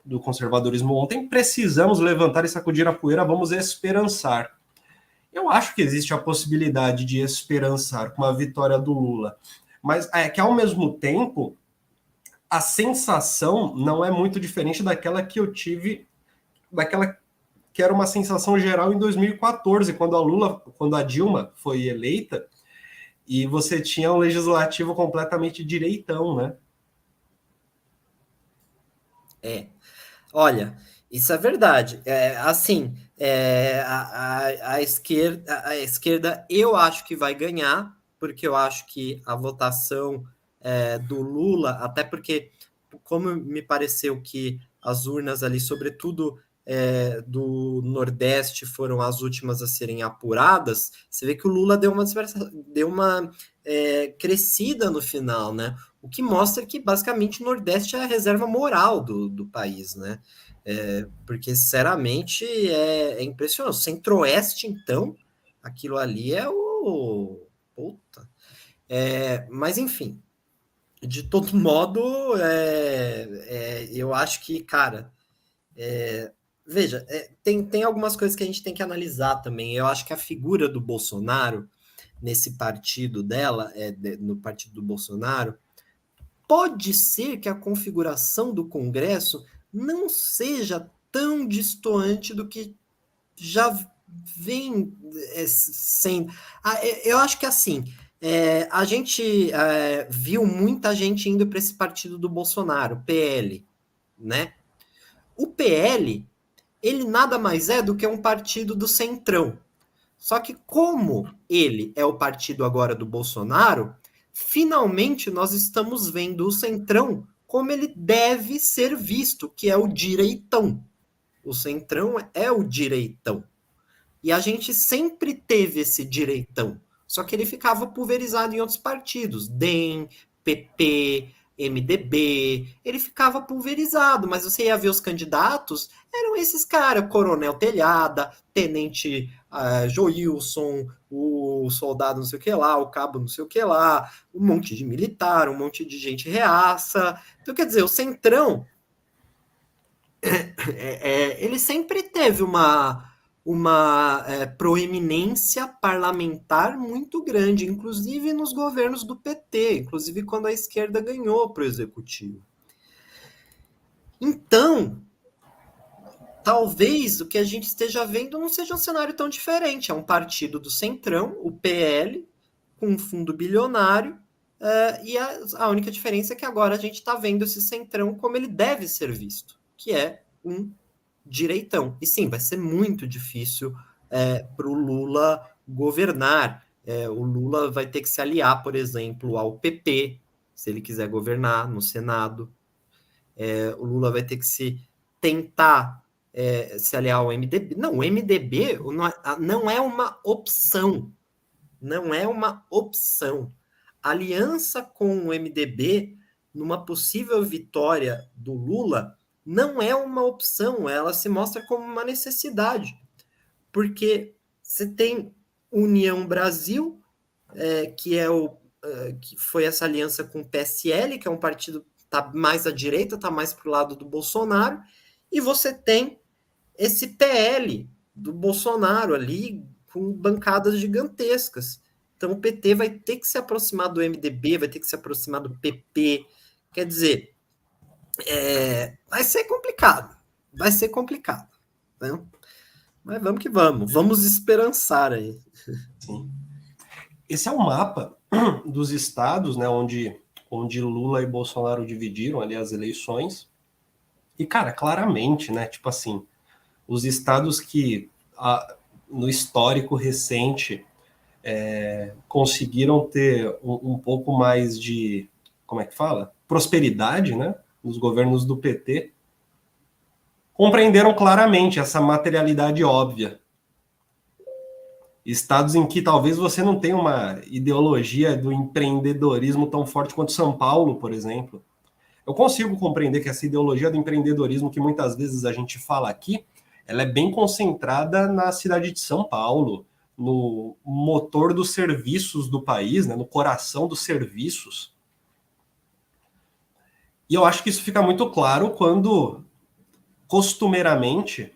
do conservadorismo ontem, precisamos levantar e sacudir a poeira, vamos esperançar. Eu acho que existe a possibilidade de esperançar com a vitória do Lula, mas é que ao mesmo tempo a sensação não é muito diferente daquela que eu tive, daquela que era uma sensação geral em 2014, quando a Lula, quando a Dilma foi eleita, e você tinha um legislativo completamente direitão, né? É. Olha, isso é verdade. É, assim, é, a, a, a, esquerda, a esquerda eu acho que vai ganhar, porque eu acho que a votação é, do Lula, até porque, como me pareceu que as urnas ali, sobretudo é, do Nordeste, foram as últimas a serem apuradas, você vê que o Lula deu uma, deu uma é, crescida no final, né? O que mostra que basicamente o Nordeste é a reserva moral do, do país, né? Porque, sinceramente, é, é impressionante. Centro-Oeste, então, aquilo ali é o. Puta. Mas, enfim, de todo *laughs* modo, é, é, eu acho que, cara, é, veja, é, tem, tem algumas coisas que a gente tem que analisar também. Eu acho que a figura do Bolsonaro, nesse partido dela, é, de, no partido do Bolsonaro, pode ser que a configuração do Congresso não seja tão distoante do que já vem é, sendo. Ah, eu acho que assim é, a gente é, viu muita gente indo para esse partido do Bolsonaro, PL, né? O PL, ele nada mais é do que um partido do Centrão. Só que como ele é o partido agora do Bolsonaro, finalmente nós estamos vendo o Centrão como ele deve ser visto, que é o direitão. O Centrão é o direitão. E a gente sempre teve esse direitão. Só que ele ficava pulverizado em outros partidos, DEM, PP, MDB, ele ficava pulverizado, mas você ia ver os candidatos, eram esses caras, Coronel Telhada, Tenente uh, Joilson, o soldado não sei o que lá, o cabo não sei o que lá, um monte de militar, um monte de gente reaça. Então, quer dizer, o Centrão, *coughs* é, é, ele sempre teve uma uma é, proeminência parlamentar muito grande, inclusive nos governos do PT, inclusive quando a esquerda ganhou para o executivo. Então, talvez o que a gente esteja vendo não seja um cenário tão diferente. É um partido do Centrão, o PL, com um fundo bilionário, é, e a, a única diferença é que agora a gente está vendo esse Centrão como ele deve ser visto, que é um direitão. E sim, vai ser muito difícil é, para o Lula governar. É, o Lula vai ter que se aliar, por exemplo, ao PP, se ele quiser governar no Senado. É, o Lula vai ter que se tentar é, se aliar ao MDB. Não, o MDB não é uma opção. Não é uma opção. Aliança com o MDB, numa possível vitória do Lula, não é uma opção, ela se mostra como uma necessidade. Porque você tem União Brasil, é, que é o é, que foi essa aliança com o PSL, que é um partido tá mais à direita, tá mais para o lado do Bolsonaro, e você tem esse PL do Bolsonaro ali com bancadas gigantescas. Então o PT vai ter que se aproximar do MDB, vai ter que se aproximar do PP. Quer dizer, é, vai ser complicado. Vai ser complicado. Né? Mas vamos que vamos. Vamos esperançar aí. Sim. Esse é o mapa *clears throat* dos estados, né, onde, onde Lula e Bolsonaro dividiram ali as eleições. E, cara, claramente, né, tipo assim, os estados que a, no histórico recente é, conseguiram ter um, um pouco mais de, como é que fala? Prosperidade, né? Nos governos do PT, compreenderam claramente essa materialidade óbvia. Estados em que talvez você não tenha uma ideologia do empreendedorismo tão forte quanto São Paulo, por exemplo. Eu consigo compreender que essa ideologia do empreendedorismo que muitas vezes a gente fala aqui, ela é bem concentrada na cidade de São Paulo, no motor dos serviços do país, né, no coração dos serviços. E eu acho que isso fica muito claro quando, costumeiramente,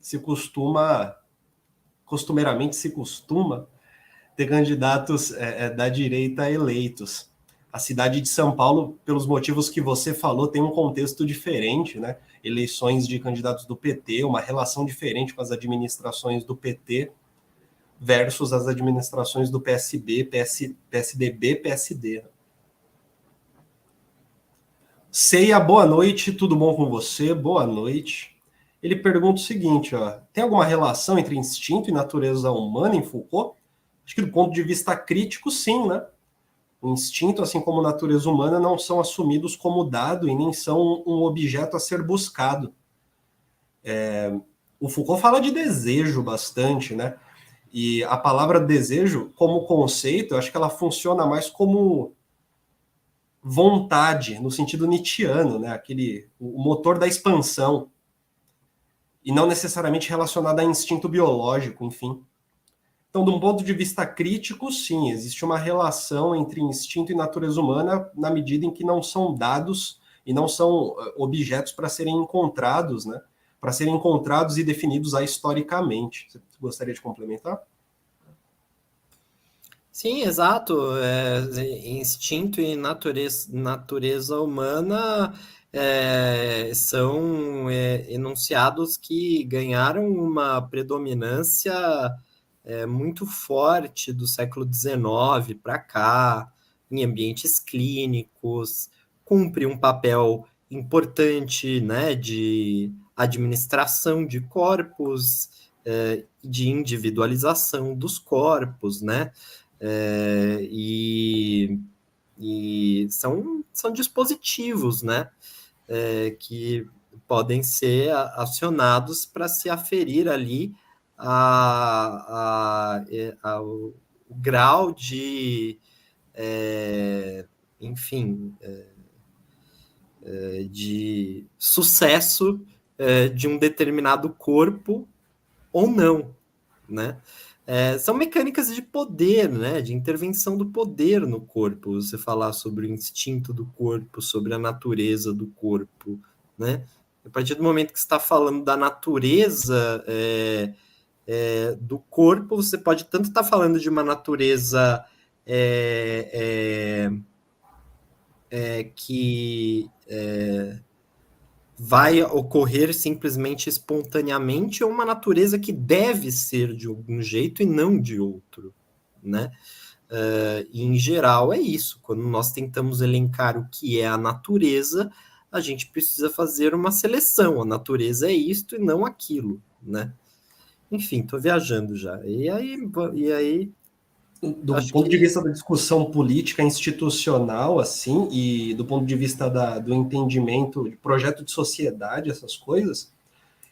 se costuma costumeiramente se costuma ter candidatos é, é, da direita eleitos. A cidade de São Paulo, pelos motivos que você falou, tem um contexto diferente, né? Eleições de candidatos do PT, uma relação diferente com as administrações do PT versus as administrações do PSB, PS, PSDB, PSD. Ceia, boa noite, tudo bom com você? Boa noite. Ele pergunta o seguinte, ó, tem alguma relação entre instinto e natureza humana em Foucault? Acho que do ponto de vista crítico, sim, né? O instinto, assim como natureza humana, não são assumidos como dado e nem são um objeto a ser buscado. É, o Foucault fala de desejo bastante, né? E a palavra desejo, como conceito, eu acho que ela funciona mais como vontade, no sentido nietzschiano, né? Aquele, o motor da expansão. E não necessariamente relacionado a instinto biológico, enfim. Então, de um ponto de vista crítico, sim, existe uma relação entre instinto e natureza humana na medida em que não são dados e não são eh, objetos para serem encontrados, né? Para serem encontrados e definidos historicamente. Você gostaria de complementar? Sim, exato. É, instinto e natureza, natureza humana é, são é, enunciados que ganharam uma predominância é, muito forte do século XIX para cá, em ambientes clínicos, cumpre um papel importante né, de administração de corpos, é, de individualização dos corpos, né? É, e, e são, são dispositivos, né? É, que podem ser acionados para se aferir ali a, a, a, o grau de, é, enfim, é, é, de sucesso é, de um determinado corpo ou não, né? É, são mecânicas de poder, né? De intervenção do poder no corpo. Você falar sobre o instinto do corpo, sobre a natureza do corpo, né? A partir do momento que está falando da natureza é, é, do corpo, você pode tanto estar tá falando de uma natureza é, é, é que vai ocorrer simplesmente espontaneamente ou uma natureza que deve ser de algum jeito e não de outro, né? Uh, e em geral é isso. Quando nós tentamos elencar o que é a natureza, a gente precisa fazer uma seleção. A natureza é isto e não aquilo, né? Enfim, estou viajando já. E aí, e aí do Acho ponto que... de vista da discussão política institucional, assim, e do ponto de vista da, do entendimento de projeto de sociedade, essas coisas,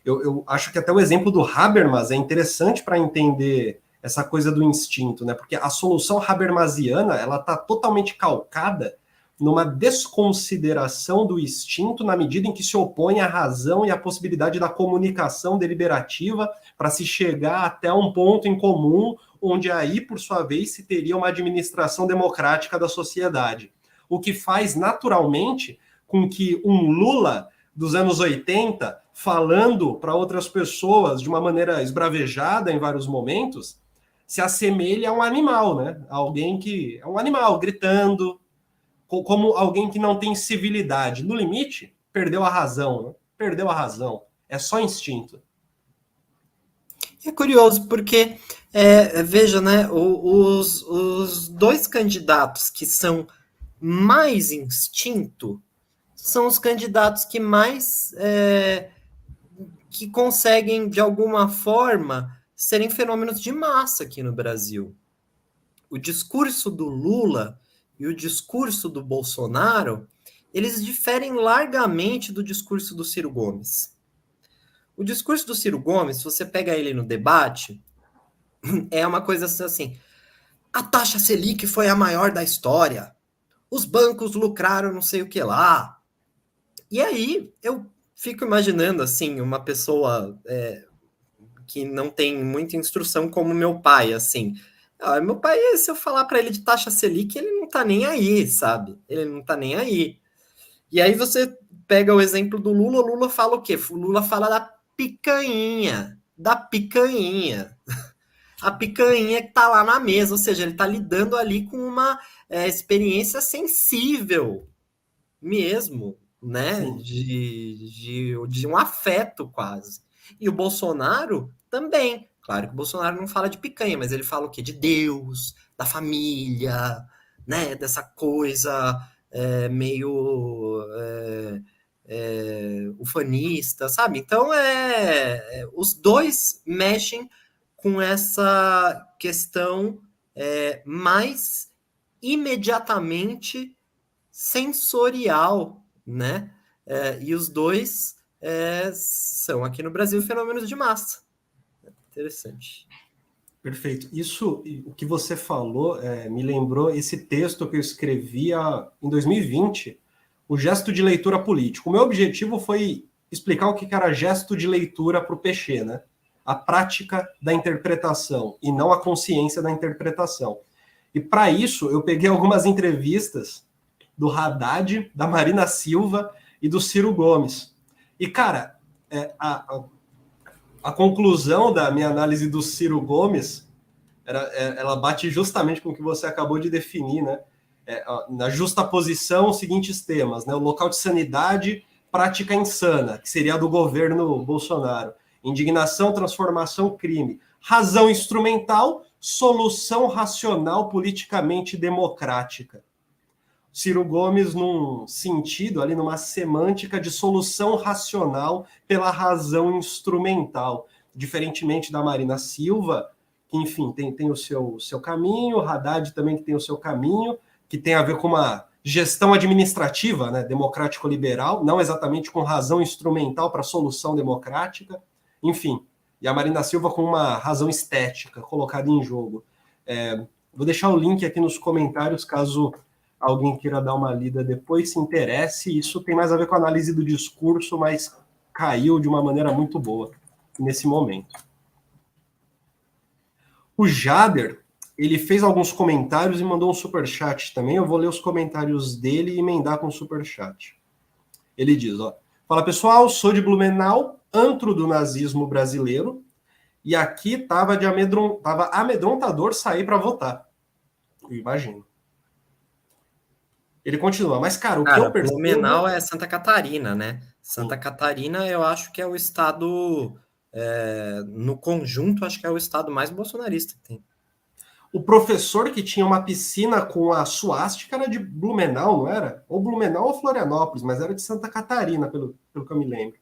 eu, eu acho que até o exemplo do Habermas é interessante para entender essa coisa do instinto, né? Porque a solução habermasiana ela está totalmente calcada numa desconsideração do instinto na medida em que se opõe à razão e à possibilidade da comunicação deliberativa para se chegar até um ponto em comum onde aí, por sua vez, se teria uma administração democrática da sociedade. O que faz naturalmente com que um Lula dos anos 80, falando para outras pessoas de uma maneira esbravejada em vários momentos, se assemelhe a um animal, né? Alguém que é um animal gritando, como alguém que não tem civilidade. No limite, perdeu a razão, né? perdeu a razão. É só instinto. É curioso porque é, veja, né, os, os dois candidatos que são mais instinto são os candidatos que mais é, que conseguem, de alguma forma, serem fenômenos de massa aqui no Brasil. O discurso do Lula e o discurso do Bolsonaro, eles diferem largamente do discurso do Ciro Gomes. O discurso do Ciro Gomes, se você pega ele no debate, *clears throat* é uma coisa assim. A taxa Selic foi a maior da história. Os bancos lucraram não sei o que lá. E aí eu fico imaginando assim uma pessoa é, que não tem muita instrução como meu pai, assim. Ah, meu pai, se eu falar para ele de taxa Selic, ele não tá nem aí, sabe? Ele não tá nem aí. E aí você pega o exemplo do Lula, o Lula fala o quê? O Lula fala da picanha, da picanha. *laughs* a picanha que está lá na mesa, ou seja, ele está lidando ali com uma é, experiência sensível mesmo, né? De, de, de um afeto quase. E o Bolsonaro também. Claro que o Bolsonaro não fala de picanha, mas ele fala o quê? De Deus, da família, né? Dessa coisa é, meio é, é, ufanista, sabe? Então é, é os dois mexem com essa questão é, mais imediatamente sensorial, né? É, e os dois é, são aqui no Brasil fenômenos de massa. Interessante. Perfeito. Isso, o que você falou, é, me lembrou esse texto que eu escrevia em 2020, o gesto de leitura político. O meu objetivo foi explicar o que era gesto de leitura para o Peixe, né? A prática da interpretação e não a consciência da interpretação. E para isso, eu peguei algumas entrevistas do Haddad, da Marina Silva e do Ciro Gomes. E, cara, é, a, a, a, conclusão da minha análise do Ciro Gomes, era, é, ela bate justamente com o que você acabou de definir, né? É, na justa posição, os seguintes temas, né? O local de sanidade, prática insana, que seria a do governo Bolsonaro. Indignação, transformação, crime. Razão instrumental, solução racional politicamente democrática. Ciro Gomes num sentido, ali numa semântica de solução racional pela razão instrumental, diferentemente da Marina Silva, que, enfim, tem, tem o seu, seu caminho, Haddad também que tem o seu caminho, que tem a ver com uma gestão administrativa, né, democrático-liberal, não exatamente com razão instrumental para solução democrática, enfim, e a Marina Silva com uma razão estética colocada em jogo. É, vou deixar o link aqui nos comentários caso alguém queira dar uma lida depois, se interesse. Isso tem mais a ver com a análise do discurso, mas caiu de uma maneira muito boa nesse momento. O Jader, ele fez alguns comentários e mandou um super chat também. Eu vou ler os comentários dele e emendar com o super chat. Ele diz, ó: "Fala pessoal, sou de Blumenau, antro do nazismo brasileiro, e aqui tava de amedron... tava amedrontador sair para votar. Eu imagino. Ele continua, mas, cara, o cara, que eu percebo... Blumenau é Santa Catarina, né? Santa Sim. Catarina, eu acho que é o estado, é, no conjunto, acho que é o estado mais bolsonarista que tem. O professor que tinha uma piscina com a suástica era de Blumenau, não era? Ou Blumenau ou Florianópolis, mas era de Santa Catarina, pelo, pelo que eu me lembro.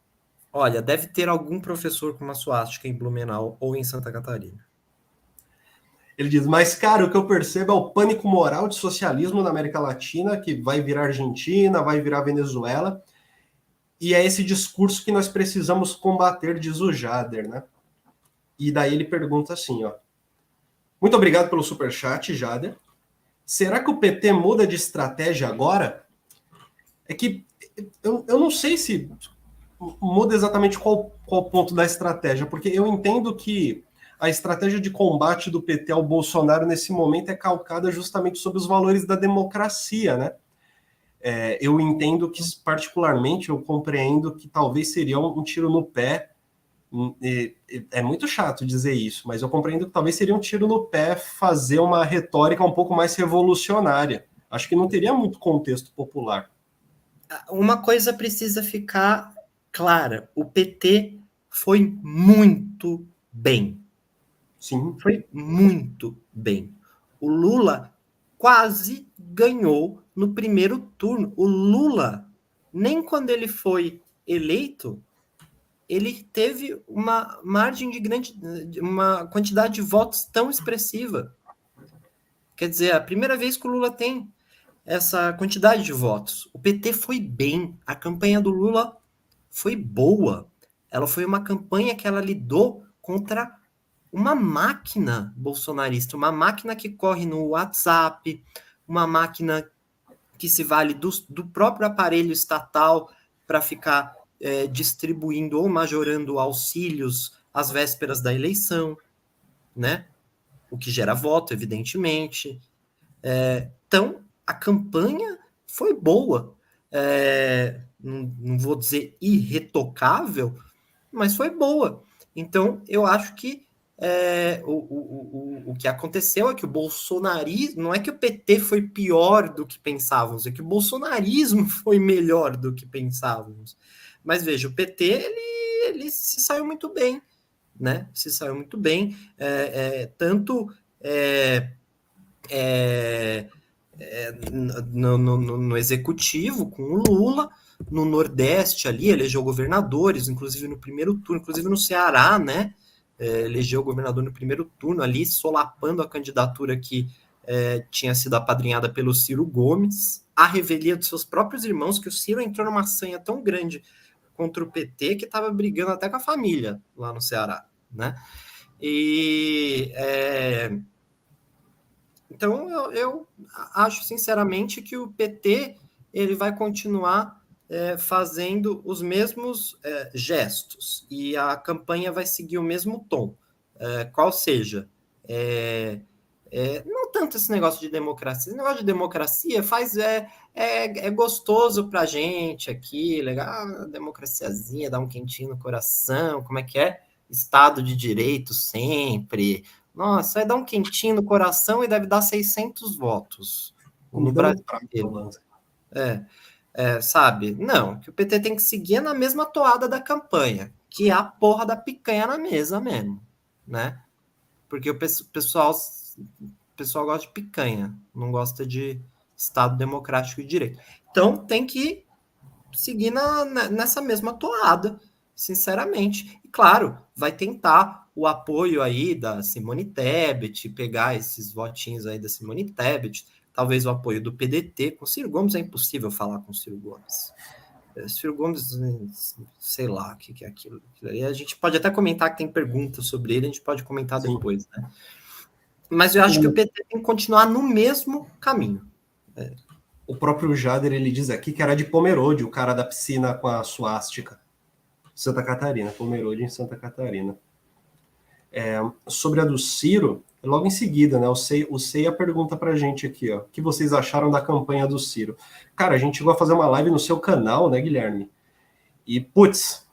Olha, deve ter algum professor com uma suástica em Blumenau ou em Santa Catarina. Ele diz, mas, cara, o que eu percebo é o pânico moral de socialismo na América Latina, que vai virar Argentina, vai virar Venezuela, e é esse discurso que nós precisamos combater, diz o Jader, né? E daí ele pergunta assim, ó. Muito obrigado pelo super chat, Jader. Será que o PT muda de estratégia agora? É que eu, eu não sei se muda exatamente qual, qual ponto da estratégia, porque eu entendo que a estratégia de combate do PT ao Bolsonaro nesse momento é calcada justamente sobre os valores da democracia, né? É, eu entendo que, particularmente, eu compreendo que talvez seria um, um tiro no pé. Hum, e, e, é muito chato dizer isso, mas eu compreendo que talvez seria um tiro no pé fazer uma retórica um pouco mais revolucionária. Acho que não teria muito contexto popular. Uma coisa precisa ficar clara: o PT foi muito bem Sim. Foi muito bem. O Lula quase ganhou no primeiro turno. O Lula, nem quando ele foi eleito, ele teve uma margem de grande, uma quantidade de votos tão expressiva. Quer dizer, é a primeira vez que o Lula tem essa quantidade de votos. O PT foi bem, a campanha do Lula foi boa. Ela foi uma campanha que ela lidou contra uma máquina bolsonarista, uma máquina que corre no WhatsApp, uma máquina que se vale do, do próprio aparelho estatal para ficar é, distribuindo ou majorando auxílios às vésperas da eleição, né? O que gera voto, evidentemente. É, então, a campanha foi boa. É, não, não vou dizer irretocável, mas foi boa. Então, eu acho que é, o, o, o, o que aconteceu é que o bolsonarismo, não é que o PT foi pior do que pensávamos, é que o bolsonarismo *laughs* foi melhor do que pensávamos. Mas veja, o PT ele, ele se saiu muito bem, né? Se saiu muito bem, é, é, tanto é, é, é no, no, no, executivo com o Lula, no Nordeste ali, elegeu governadores, inclusive no primeiro turno, inclusive no Ceará, né? É, elegeu o governador no primeiro turno, ali solapando a candidatura que é, tinha sido apadrinhada pelo Ciro Gomes, a revelia dos seus próprios irmãos, que o Ciro entrou numa sanha tão grande contra o PT que estava brigando até com a família lá no Ceará, né? E é, então eu, eu, acho sinceramente que o PT ele vai continuar é, fazendo os mesmos é, gestos. E a campanha vai seguir o mesmo tom, é, qual seja, é, é, não tanto esse negócio de democracia, esse negócio de democracia faz é, é, é gostoso para gente aqui, legal, democraciazinha, dá um quentinho no coração, como é que é? Estado de direito sempre, nossa, vai dar um quentinho no coração e deve dar 600 votos no Brasil. É é, sabe? Não, que o PT tem que seguir na mesma toada da campanha, que é a porra da picanha na mesa mesmo, né? Porque o pessoal, o pessoal gosta de picanha, não gosta de Estado democrático e direito. Então tem que seguir na, nessa mesma toada, sinceramente. E claro, vai tentar o apoio aí da Simone Tebet, pegar esses votinhos aí da Simone Tebet, talvez o apoio do PDT. Com Ciro Gomes é impossível falar com Ciro Gomes. É, Ciro Gomes, sei lá o que, que é aquilo. E a gente pode até comentar que tem perguntas sobre ele, a gente pode comentar Sim. depois, né? Mas eu acho o... que o PT tem que continuar no mesmo caminho. É. O próprio Jader, ele diz aqui que era de Pomerode, o cara da piscina com a suástica. Santa Catarina, Pomerode em Santa Catarina. É, sobre a do Ciro, logo em seguida, né? O Ceia, o Ceia pergunta pra gente aqui, ó. O que vocês acharam da campanha do Ciro? Cara, a gente chegou a fazer uma live no seu canal, né, Guilherme? E, putz,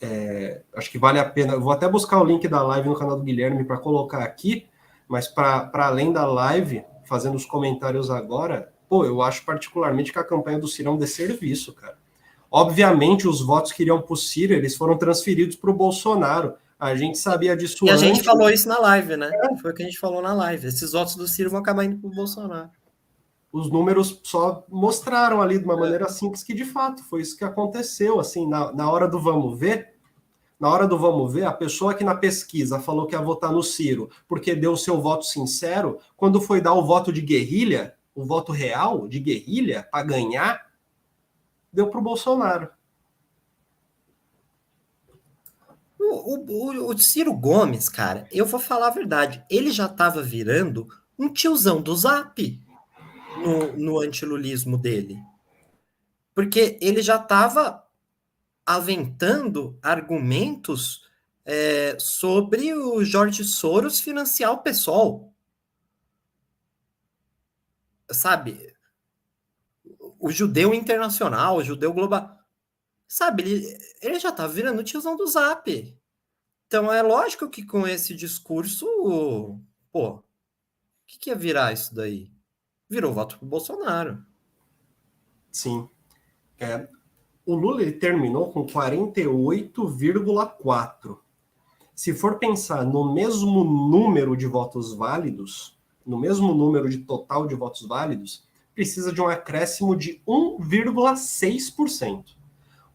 é, acho que vale a pena. Vou até buscar o link da live no canal do Guilherme para colocar aqui, mas para além da live, fazendo os comentários agora, pô, eu acho particularmente que a campanha do Ciro é um desserviço, cara. Obviamente, os votos que iriam para o Ciro, eles foram transferidos para o Bolsonaro. A gente sabia disso E a gente falou isso na live, né? É. Foi o que a gente falou na live. Esses votos do Ciro vão acabar indo para o Bolsonaro. Os números só mostraram ali de uma é. maneira simples que, de fato, foi isso que aconteceu. Assim, na, na hora do vamos ver, na hora do vamos ver, a pessoa que na pesquisa falou que ia votar no Ciro porque deu o seu voto sincero, quando foi dar o voto de guerrilha, o voto real de guerrilha, para ganhar, deu para o Bolsonaro. O, o, o, Ciro Gomes, cara, eu vou falar a verdade, ele já estava virando um tiozão do Zap no, no antilulismo dele. Porque ele já estava aventando argumentos é, sobre o Jorge Soros financiar o PSOL. Sabe? O judeu internacional, o judeu global. Sabe, ele, ele já tá virando tiozão do Zap. Então é lógico que com esse discurso, pô, o que, que ia virar isso daí? Virou voto pro Bolsonaro. Sim. É, o Lula ele terminou com 48,4. Se for pensar no mesmo número de votos válidos, no mesmo número de total de votos válidos, precisa de um acréscimo de 1,6%.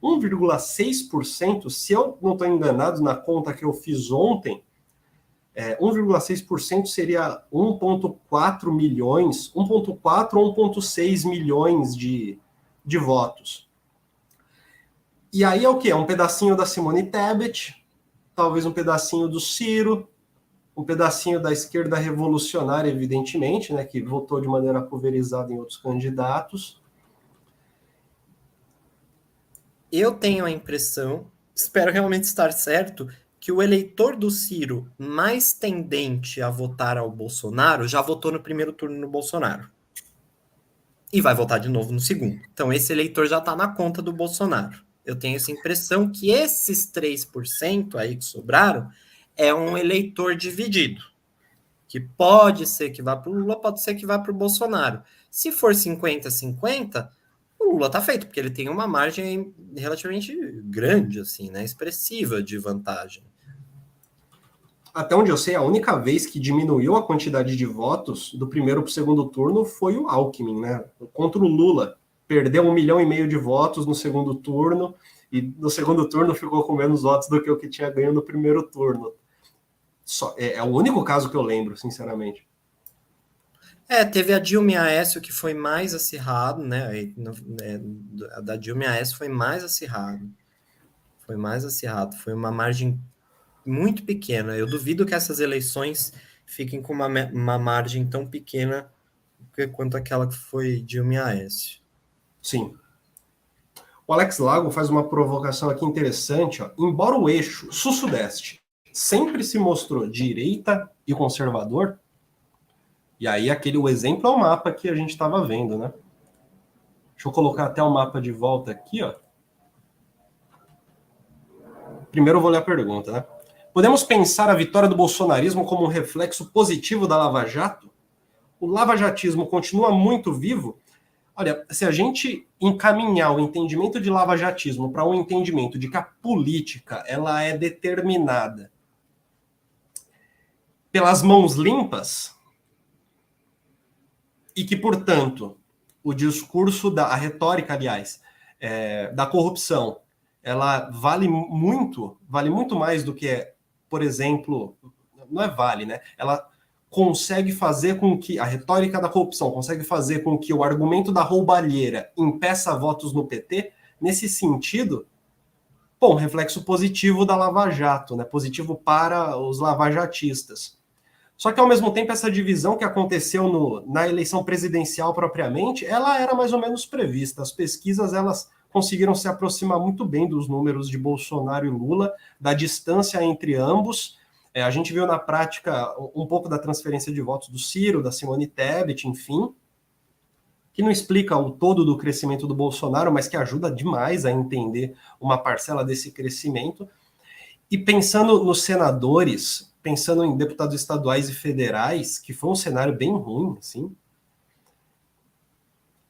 1,6%, se eu não estou enganado na conta que eu fiz ontem, é, 1,6% seria 1,4 milhões, 1,4 ou 1,6 milhões de, de votos. E aí é o que? É um pedacinho da Simone Tebet, talvez um pedacinho do Ciro, um pedacinho da esquerda revolucionária, evidentemente, né, que votou de maneira pulverizada em outros candidatos. Eu tenho a impressão, espero realmente estar certo, que o eleitor do Ciro mais tendente a votar ao Bolsonaro já votou no primeiro turno no Bolsonaro. E vai votar de novo no segundo. Então, esse eleitor já está na conta do Bolsonaro. Eu tenho essa impressão que esses 3% aí que sobraram é um eleitor dividido, que pode ser que vá para o Lula, pode ser que vá para o Bolsonaro. Se for 50-50, o Lula está feito, porque ele tem uma margem relativamente grande, assim, né, expressiva de vantagem. Até onde eu sei, a única vez que diminuiu a quantidade de votos do primeiro para o segundo turno foi o Alckmin, né? Contra o Lula. Perdeu um milhão e meio de votos no segundo turno e no segundo turno ficou com menos votos do que o que tinha ganho no primeiro turno. Só, é, é o único caso que eu lembro, sinceramente. É, teve a Dilma e Aécio que foi mais acirrado, né? É, a da Dilma e Aécio foi mais acirrado. Foi mais acirrado. Foi uma margem muito pequena. Eu duvido que essas eleições fiquem com uma, uma margem tão pequena quanto aquela que foi Dilma e Aécio. Sim. O Alex Lago faz uma provocação aqui interessante. Ó. Embora o eixo sul-sudeste sempre se mostrou direita e conservador, e aí aquele o exemplo é o mapa que a gente estava vendo, né? Deixa eu colocar até o mapa de volta aqui, ó. Primeiro eu vou ler a pergunta, né? Podemos pensar a vitória do bolsonarismo como um reflexo positivo da Lava Jato? O lavajatismo continua muito vivo Olha, se a gente encaminhar o entendimento de lavajatismo para um entendimento de que a política ela é determinada pelas mãos limpas e que, portanto, o discurso da a retórica, aliás, é, da corrupção, ela vale muito, vale muito mais do que, por exemplo, não é vale, né? Ela consegue fazer com que a retórica da corrupção consegue fazer com que o argumento da roubalheira impeça votos no PT, nesse sentido, bom, reflexo positivo da Lava Jato, né? Positivo para os lavajatistas. Só que ao mesmo tempo essa divisão que aconteceu no, na eleição presidencial propriamente, ela era mais ou menos prevista. As pesquisas elas conseguiram se aproximar muito bem dos números de Bolsonaro e Lula, da distância entre ambos é, a gente viu na prática um pouco da transferência de votos do Ciro, da Simone Tebet, enfim, que não explica o todo do crescimento do Bolsonaro, mas que ajuda demais a entender uma parcela desse crescimento. E pensando nos senadores, pensando em deputados estaduais e federais, que foi um cenário bem ruim, assim,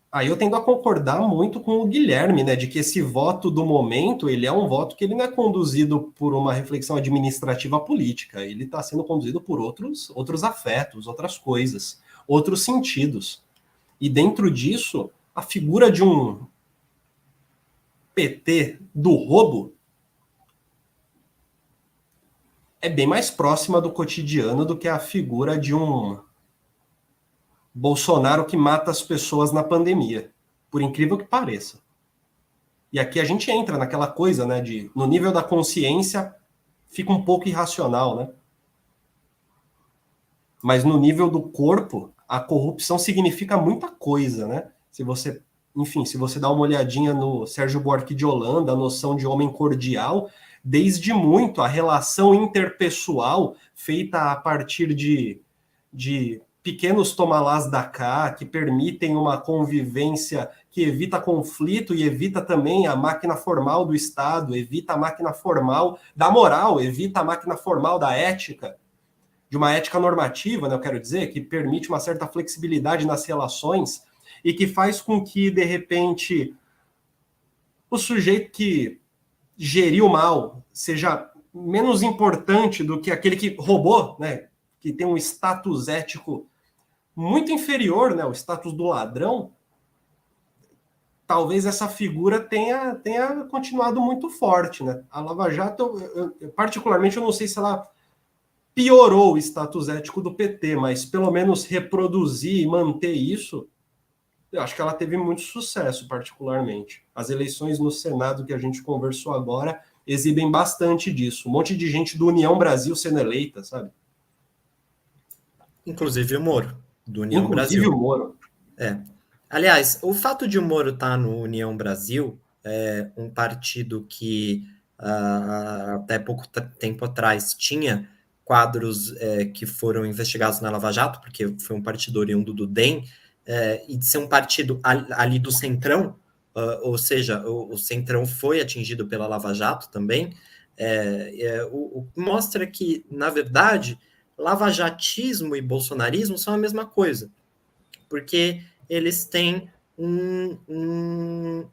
Aí eu tendo a concordar muito com o Guilherme, né, de que esse voto do momento, ele é um voto que ele não é conduzido por uma reflexão administrativa política, ele está sendo conduzido por outros, outros afetos, outras coisas, outros sentidos. E dentro disso, a figura de um PT do roubo é bem mais próxima do cotidiano do que a figura de um Bolsonaro que mata as pessoas na pandemia, por incrível que pareça. E aqui a gente entra naquela coisa, né, de no nível da consciência fica um pouco irracional, né? Mas no nível do corpo, a corrupção significa muita coisa, né? Se você, enfim, se você dá uma olhadinha no Sérgio Buarque de Holanda, a noção de homem cordial, desde muito a relação interpessoal feita a partir de, de pequenos tomalás da cá que permitem uma convivência que evita conflito e evita também a máquina formal do Estado, evita a máquina formal da moral, evita a máquina formal da ética, de uma ética normativa, né, eu quero dizer, que permite uma certa flexibilidade nas relações e que faz com que, de repente, o sujeito que geriu mal seja menos importante do que aquele que roubou, né, que tem um status ético muito inferior, né, o status do ladrão, talvez essa figura tenha, tenha continuado muito forte, né? A Lava Jato, eu, eu, particularmente, eu não sei se ela piorou o status ético do PT, mas pelo menos reproduzir e manter isso, eu acho que ela teve muito sucesso, particularmente. As eleições no Senado que a gente conversou agora exibem bastante disso. Um monte de gente do União Brasil sendo eleita, sabe? Inclusive o Moro do União Inclusive Brasil. o Moro. É. Aliás, o fato de o Moro estar tá no União Brasil, é um partido que uh, até pouco tempo atrás tinha quadros é, que foram investigados na Lava Jato, porque foi um partido oriundo do DEM, é, e de ser um partido ali do Centrão, uh, ou seja, o, o, Centrão foi atingido pela Lava Jato também, É, é, o, o, mostra que, na verdade, lavajatismo e bolsonarismo são a mesma coisa, porque eles têm um, um,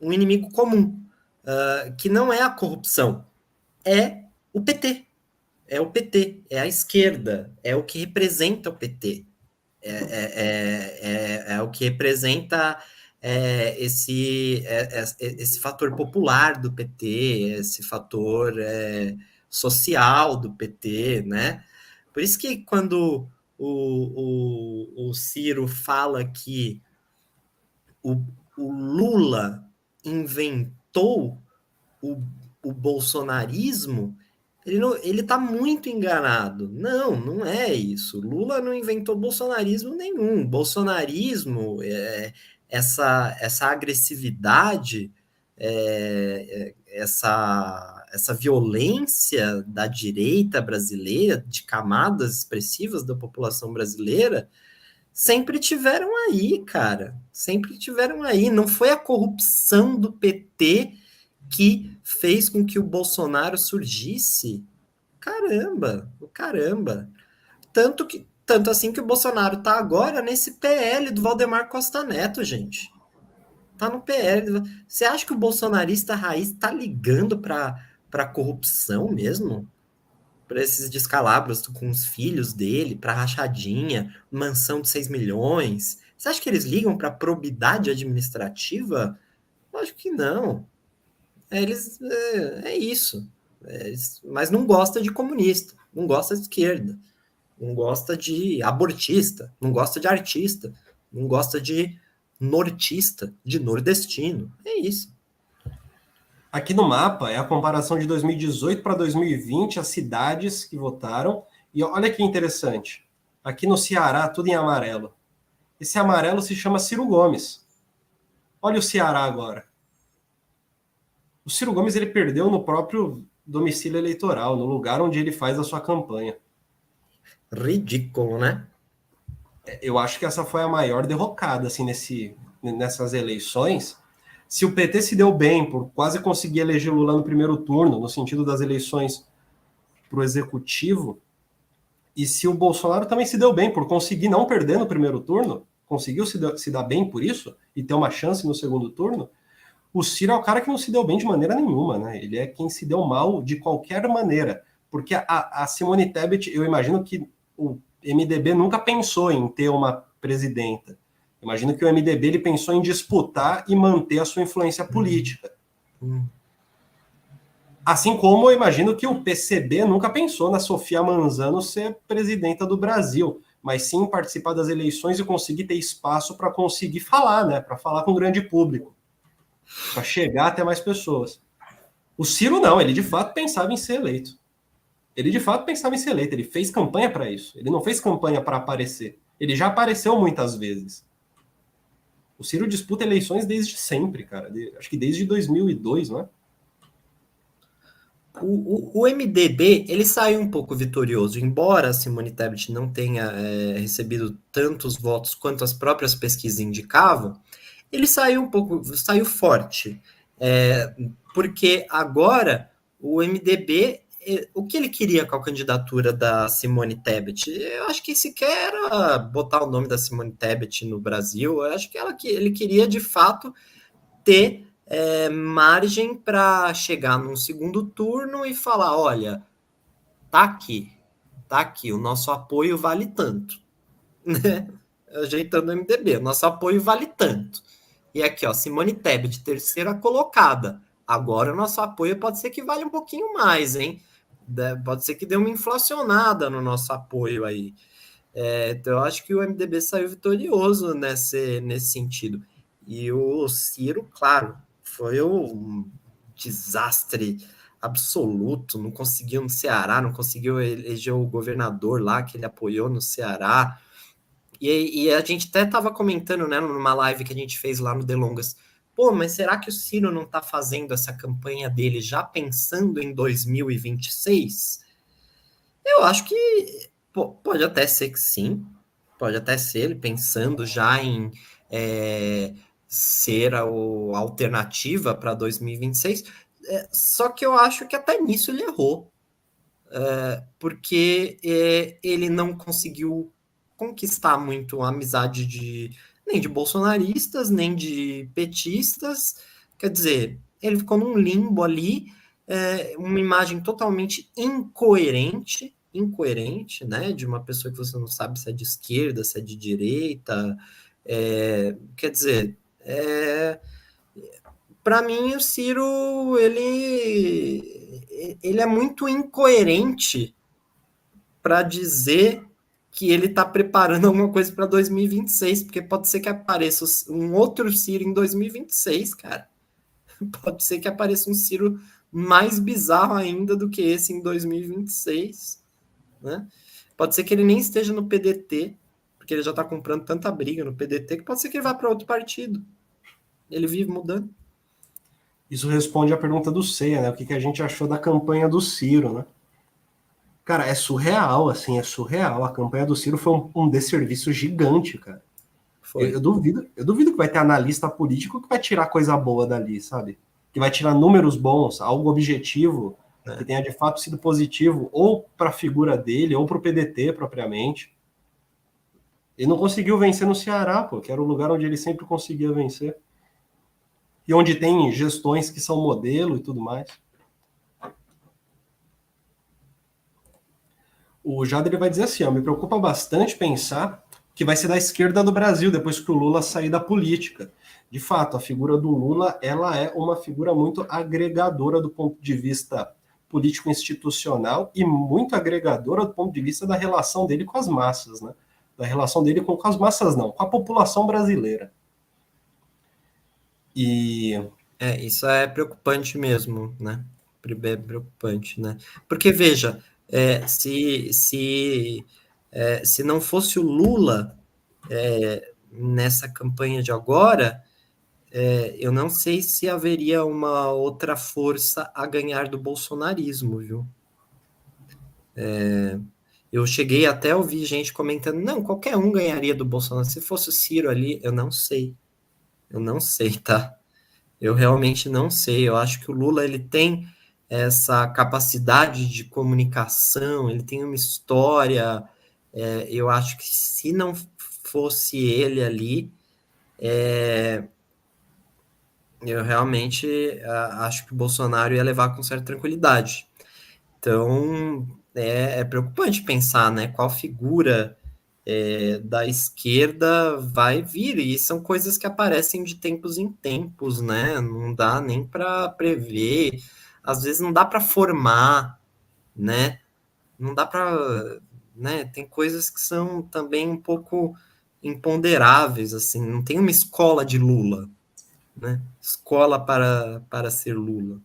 um inimigo comum, uh, que não é a corrupção, é o PT. É o PT, é a esquerda, é o que representa o PT. É, é, é, é, é o que representa é, esse, esse fator popular do PT, esse fator social do PT, né? Por isso que quando o, o, o Ciro fala que o, o Lula inventou o, o bolsonarismo, ele não, ele está muito enganado. Não, não é isso. Lula não inventou bolsonarismo nenhum. Bolsonarismo, é, essa, essa agressividade, é, é, essa, essa violência da direita brasileira, de camadas expressivas da população brasileira, sempre tiveram aí, cara. Sempre tiveram aí. Não foi a corrupção do PT que fez com que o Bolsonaro surgisse. Caramba, o caramba. Tanto que tanto assim que o Bolsonaro tá agora nesse PL do Valdemar Costa Neto, gente. Tá no PL. Você acha que o bolsonarista raiz tá ligando para para corrupção mesmo? Para esses descalabros com os filhos dele, para rachadinha, mansão de 6 milhões? Você acha que eles ligam para probidade administrativa? Lógico que não. Eles, é, é isso. É, mas não gosta de comunista, não gosta de esquerda, não gosta de abortista, não gosta de artista, não gosta de nortista, de nordestino. É isso. Aqui no mapa é a comparação de 2018 para 2020, as cidades que votaram. E olha que interessante. Aqui no Ceará, tudo em amarelo. Esse amarelo se chama Ciro Gomes. Olha o Ceará agora. O Ciro Gomes ele perdeu no próprio domicílio eleitoral, no lugar onde ele faz a sua campanha. Ridículo, né? É, eu acho que essa foi a maior derrocada assim nesse, nessas eleições. Se o PT se deu bem por quase conseguir eleger Lula no primeiro turno, no sentido das eleições para o executivo, e se o Bolsonaro também se deu bem por conseguir não perder no primeiro turno, conseguiu se, se dar bem por isso e ter uma chance no segundo turno, o Ciro é o cara que não se deu bem de maneira nenhuma, né? Ele é quem se deu mal de qualquer maneira. Porque a, a Simone Tebet, eu imagino que o MDB nunca pensou em ter uma presidenta. Imagino que o MDB ele pensou em disputar e manter a sua influência política. Hum. Assim como eu imagino que o PCB nunca pensou na Sofia Manzano ser presidenta do Brasil, mas sim participar das eleições e conseguir ter espaço para conseguir falar, né? Para falar com o grande público para chegar até mais pessoas. O Ciro não, ele de fato pensava em ser eleito. Ele de fato pensava em ser eleito, ele fez campanha para isso. Ele não fez campanha para aparecer. Ele já apareceu muitas vezes. O Ciro disputa eleições desde sempre, cara. De, acho que desde 2002, não é? O, o, o, MDB ele saiu um pouco vitorioso, embora Simone Tebet não tenha é, recebido tantos votos quanto as próprias pesquisas indicavam ele saiu um pouco, saiu forte, é, porque agora o MDB, é, o que ele queria com a candidatura da Simone Tebet? Eu acho que sequer era botar o nome da Simone Tebet no Brasil, eu acho que ela, ele queria de fato ter é, margem para chegar num segundo turno e falar: olha, tá aqui, tá aqui, o nosso apoio vale tanto. *laughs* Né? Ajeitando o MDB, o nosso apoio vale tanto. E aqui, ó, Simone Tebet, terceira colocada. Agora o nosso apoio pode ser que vale um pouquinho mais, hein? Pode ser que dê uma inflacionada no nosso apoio aí. É, então, eu acho que o MDB saiu vitorioso nesse, nesse sentido. E o Ciro, claro, foi um desastre absoluto. Não conseguiu no Ceará, não conseguiu eleger o governador lá que ele apoiou no Ceará. E, e a gente até estava comentando, né, numa live que a gente fez lá no Delongas. Pô, mas será que o Ciro não está fazendo essa campanha dele já pensando em 2026? Eu acho que pô, pode até ser que sim, pode até ser ele pensando já em é, ser a, a alternativa para 2026. É, só que eu acho que até nisso ele errou, é, porque é, ele não conseguiu conquistar muito a amizade de nem de bolsonaristas, nem de petistas. Quer dizer, ele ficou num limbo ali, é, uma imagem totalmente incoerente, incoerente, né? De uma pessoa que você não sabe se é de esquerda, se é de direita. É, quer dizer, é, para mim o Ciro ele ele é muito incoerente para dizer que ele está preparando *laughs* alguma coisa para 2026, porque pode ser que apareça um outro Ciro em 2026, cara. *laughs* Pode ser que apareça um Ciro mais bizarro ainda do que esse em 2026, né? Pode ser que ele nem esteja no PDT, porque ele já está comprando tanta briga no PDT, que pode ser que ele vá para outro partido. Ele vive mudando. Isso responde à pergunta do Ceia, né? O que, que a gente achou da campanha do Ciro, né? Cara, é surreal, assim, é surreal. A campanha do Ciro foi um, um desserviço gigante, cara. Eu, eu, duvido, eu duvido que vai ter analista político que vai tirar coisa boa dali, sabe? Que vai tirar números bons, algo objetivo, é. que tenha de fato sido positivo, ou para a figura dele, ou para o PDT propriamente. Ele não conseguiu vencer no Ceará, pô, que era o lugar onde ele sempre conseguia vencer e onde tem gestões que são modelo e tudo mais. O Jader vai dizer assim: ó, me preocupa bastante pensar que vai ser da esquerda do Brasil depois que o Lula sair da política. De fato, a figura do Lula ela é uma figura muito agregadora do ponto de vista político institucional e muito agregadora do ponto de vista da relação dele com as massas, né? Da relação dele com, com as massas não, com a população brasileira. E é, isso é preocupante mesmo, né? É preocupante, né? Porque veja, é, se se é, se não fosse o Lula é, nessa campanha de agora, é, eu não sei se haveria uma outra força a ganhar do bolsonarismo, viu? É, eu cheguei até a ouvir gente comentando, não, qualquer um ganharia do Bolsonaro. Se fosse o Ciro ali, eu não sei. Eu não sei, tá? Eu realmente não sei. Eu acho que o Lula ele tem essa capacidade de comunicação, ele tem uma história. É, eu acho que se não fosse ele ali, é, eu realmente acho que o Bolsonaro ia levar com certa tranquilidade. Então é, é preocupante pensar, né? Qual figura é, da esquerda vai vir, e são coisas que aparecem de tempos em tempos, né? Não dá nem para prever, às vezes não dá para formar, né? Não dá para, né? Tem coisas que são também um pouco imponderáveis, assim, não tem uma escola de Lula, né? Escola para, para ser Lula.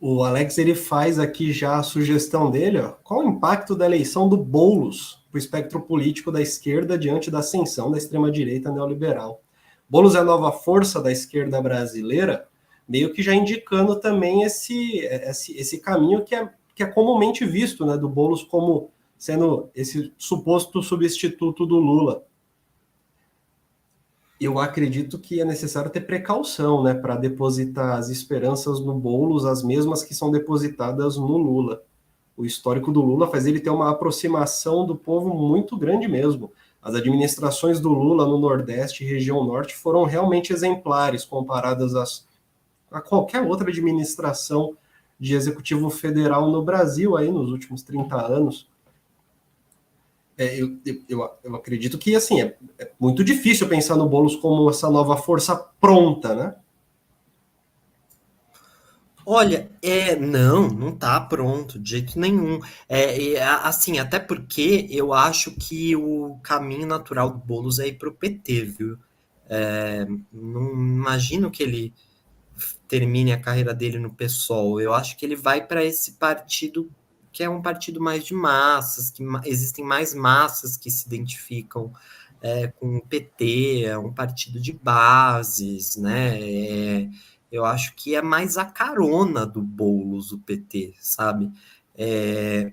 O Alex ele faz aqui já a sugestão dele, ó. Qual o impacto da eleição do Boulos para o espectro político da esquerda diante da ascensão da extrema-direita neoliberal? Boulos é a nova força da esquerda brasileira, meio que já indicando também esse, esse, esse caminho que é, que é comumente visto, né, do Boulos como sendo esse suposto substituto do Lula eu acredito que é necessário ter precaução, né, para depositar as esperanças no Boulos, as mesmas que são depositadas no Lula. O histórico do Lula faz ele ter uma aproximação do povo muito grande mesmo. As administrações do Lula no Nordeste e região Norte foram realmente exemplares comparadas às, a qualquer outra administração de executivo federal no Brasil aí nos últimos 30 anos é, eu, eu, eu, acredito que assim é, é, muito difícil pensar no Boulos como essa nova força pronta, né? Olha, é não, não tá pronto de jeito nenhum. É, é, assim, até porque eu acho que o caminho natural do Boulos é ir para o PT, viu? É, não imagino que ele termine a carreira dele no PSOL. Eu acho que ele vai para esse partido que é um partido mais de massas, que existem mais massas que se identificam é, com o PT, é um partido de bases, né? É, eu acho que é mais a carona do Boulos, o PT, sabe? É,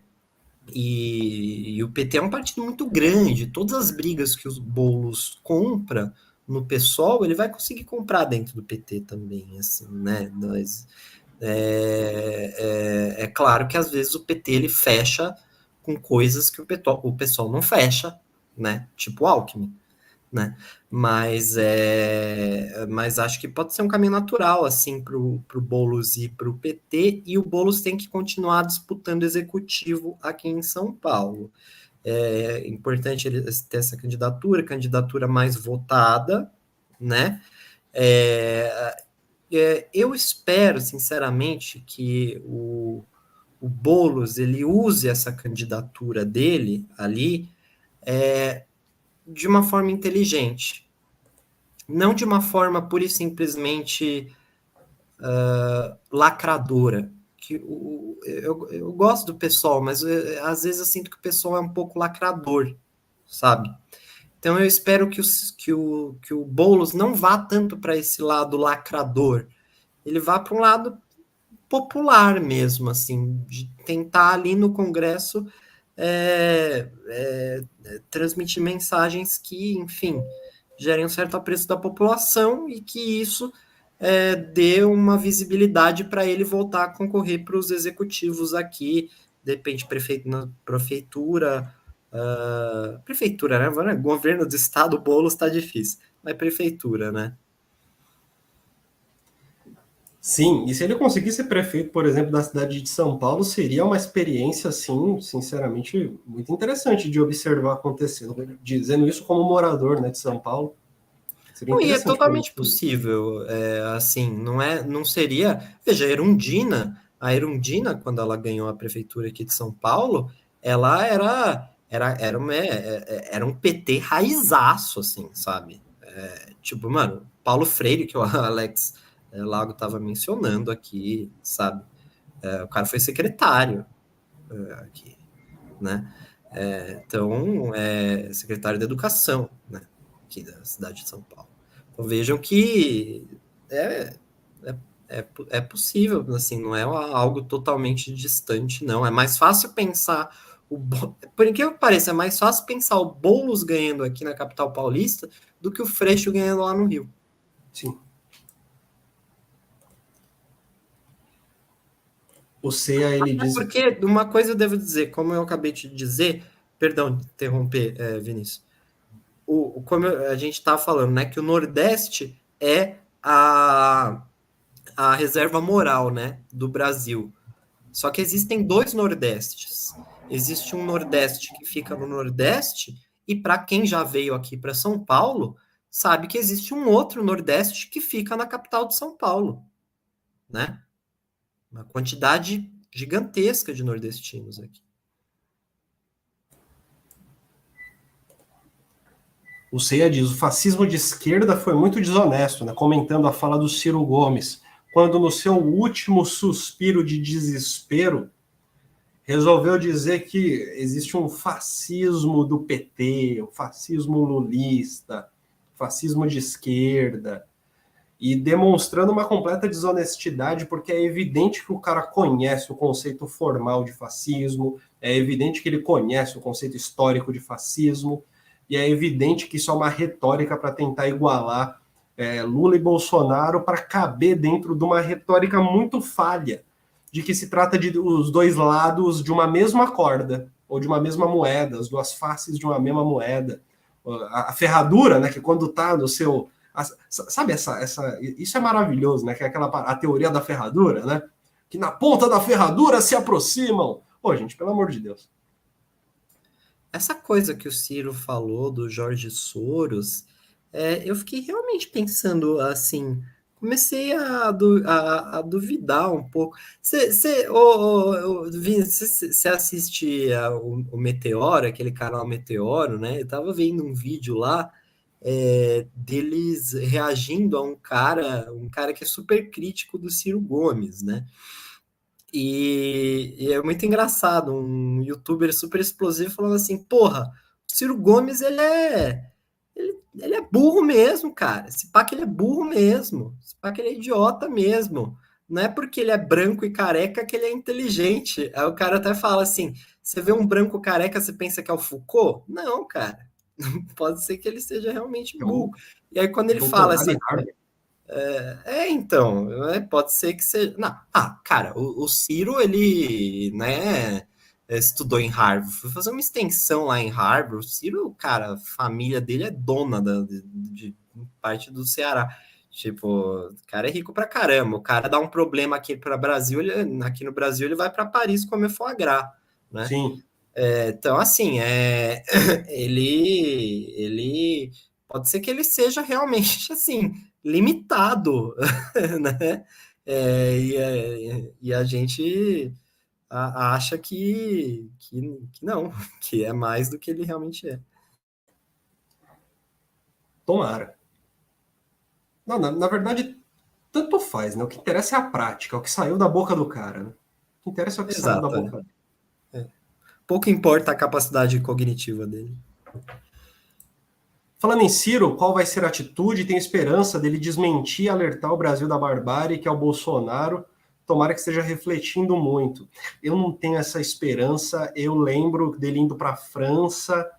e, e, o PT é um partido muito grande, todas as brigas que os Boulos compra, no PSOL, ele vai conseguir comprar dentro do PT também, assim, né? Nós, é, é, é claro que às vezes o PT ele fecha com coisas que o, PSOL, o PSOL não fecha, né? Tipo Alckmin né? Mas é, mas acho que pode ser um caminho natural assim para o Boulos e para o PT, e o Boulos tem que continuar disputando executivo aqui em São Paulo. É importante ele ter essa candidatura, candidatura mais votada, né? É, é, eu espero, sinceramente, que o, o Boulos ele use essa candidatura dele ali é, de uma forma inteligente, não de uma forma pura e simplesmente uh, lacradora. Que o, eu, eu gosto do pessoal, mas eu, eh, às vezes eu sinto que o pessoal é um pouco lacrador, sabe? Então eu espero que o, que o, que o Boulos não vá tanto para esse lado lacrador, ele vá para um lado popular mesmo, assim, de tentar ali no Congresso é, é, transmitir mensagens que, enfim, gerem um certo apreço da população e que isso é, dê uma visibilidade para ele voltar a concorrer para os executivos aqui, depende prefeito, prefeitura, uh, prefeitura, né? Governo do estado, bolo está difícil, mas prefeitura, né? Sim, e se ele conseguir ser prefeito, por exemplo, da cidade de São Paulo, seria uma experiência, assim, sinceramente, muito interessante de observar acontecendo. Dizendo isso como morador né, de São Paulo. Não, e é totalmente possível, é, assim, não é, não seria... Veja, a Erundina, a Erundina, quando ela ganhou a prefeitura aqui de São Paulo, ela era, era, era, uma, é, é, era um PT raizaço, assim, sabe? É, tipo, mano, Paulo Freire, que o *laughs* Alex é, Lago estava mencionando aqui, sabe? É, o cara foi secretário é, aqui, né? É, então, é secretário de Educação, né? Aqui da cidade de São Paulo. Então, vejam que é, é, é, é possível, assim, não é algo totalmente distante, não. É mais fácil pensar o, por que pareça, é mais fácil pensar o Boulos ganhando aqui na capital paulista do que o Freixo ganhando lá no Rio. Sim. O CEA, ele diz... Porque uma coisa eu devo dizer, como eu acabei de dizer, perdão de interromper, é, Vinícius, o, como a gente estava falando, né, que o Nordeste é a, a reserva moral, né, do Brasil. Só que existem dois Nordestes. Existe um Nordeste que fica no Nordeste, e para quem já veio aqui para São Paulo, sabe que existe um outro Nordeste que fica na capital de São Paulo, né? Uma quantidade gigantesca de nordestinos aqui. O Ceia diz: o fascismo de esquerda foi muito desonesto, né? comentando a fala do Ciro Gomes, quando no seu último suspiro de desespero resolveu dizer que existe um fascismo do PT, um fascismo lulista, fascismo de esquerda, e demonstrando uma completa desonestidade, porque é evidente que o cara conhece o conceito formal de fascismo, é evidente que ele conhece o conceito histórico de fascismo, e é evidente que isso é uma retórica para tentar igualar é, Lula e Bolsonaro para caber dentro de uma retórica muito falha, de que se trata de os dois lados de uma mesma corda, ou de uma mesma moeda, as duas faces de uma mesma moeda. A, a ferradura, né, que quando está no seu sabe essa, essa. Isso é maravilhoso, né? Que é aquela a teoria da ferradura, né? Que na ponta da ferradura se aproximam. Pô, gente, pelo amor de Deus. Essa coisa que o Ciro falou do Jorge Soros, é, eu fiquei realmente pensando assim. Comecei a, a, a duvidar um pouco. Você oh, oh, assiste o, o Meteoro, aquele canal Meteoro, né? Eu tava vendo um vídeo lá é, deles reagindo a um cara, um cara que é super crítico do Ciro Gomes, né? E, e, é muito engraçado, um youtuber super explosivo falando assim, porra, o Ciro Gomes, ele é ele, ele, é burro mesmo, cara. Esse pá que ele é burro mesmo. Esse pá que ele é idiota mesmo. Não é porque ele é branco e careca que ele é inteligente. Aí o cara até fala assim: você vê um branco careca, você pensa que é o Foucault? Não, cara. *laughs* pode ser que ele seja realmente burro. E aí, quando ele fala assim. É, é, então, é, pode ser que seja. Não, ah, cara, o, o Ciro, ele, né, estudou em Harvard, foi fazer uma extensão lá em Harvard. O Ciro, cara, a família dele é dona da, de, de parte do Ceará. Tipo, o cara é rico pra caramba. O cara dá um problema aqui para Brasil, ele, aqui no Brasil ele vai para Paris comer foie gras, né? Sim. É, então, assim, é, *coughs* ele, ele pode ser que ele seja realmente *laughs* assim limitado, *laughs* né? É, e, é, e, a gente acha que, que, que, não, *laughs* que é mais do que ele realmente é. Tomara. Não, na, na verdade, tanto faz, né? O que interessa é a prática, é o que saiu da boca do cara. Né? O que interessa é o que Exato, saiu da boca. Né? pouco importa a capacidade cognitiva dele. Falando em Ciro, qual vai ser a atitude? Tem esperança dele desmentir e alertar o Brasil da barbárie, que é o Bolsonaro? Tomara que esteja refletindo muito. Eu não tenho essa esperança. Eu lembro dele indo para a França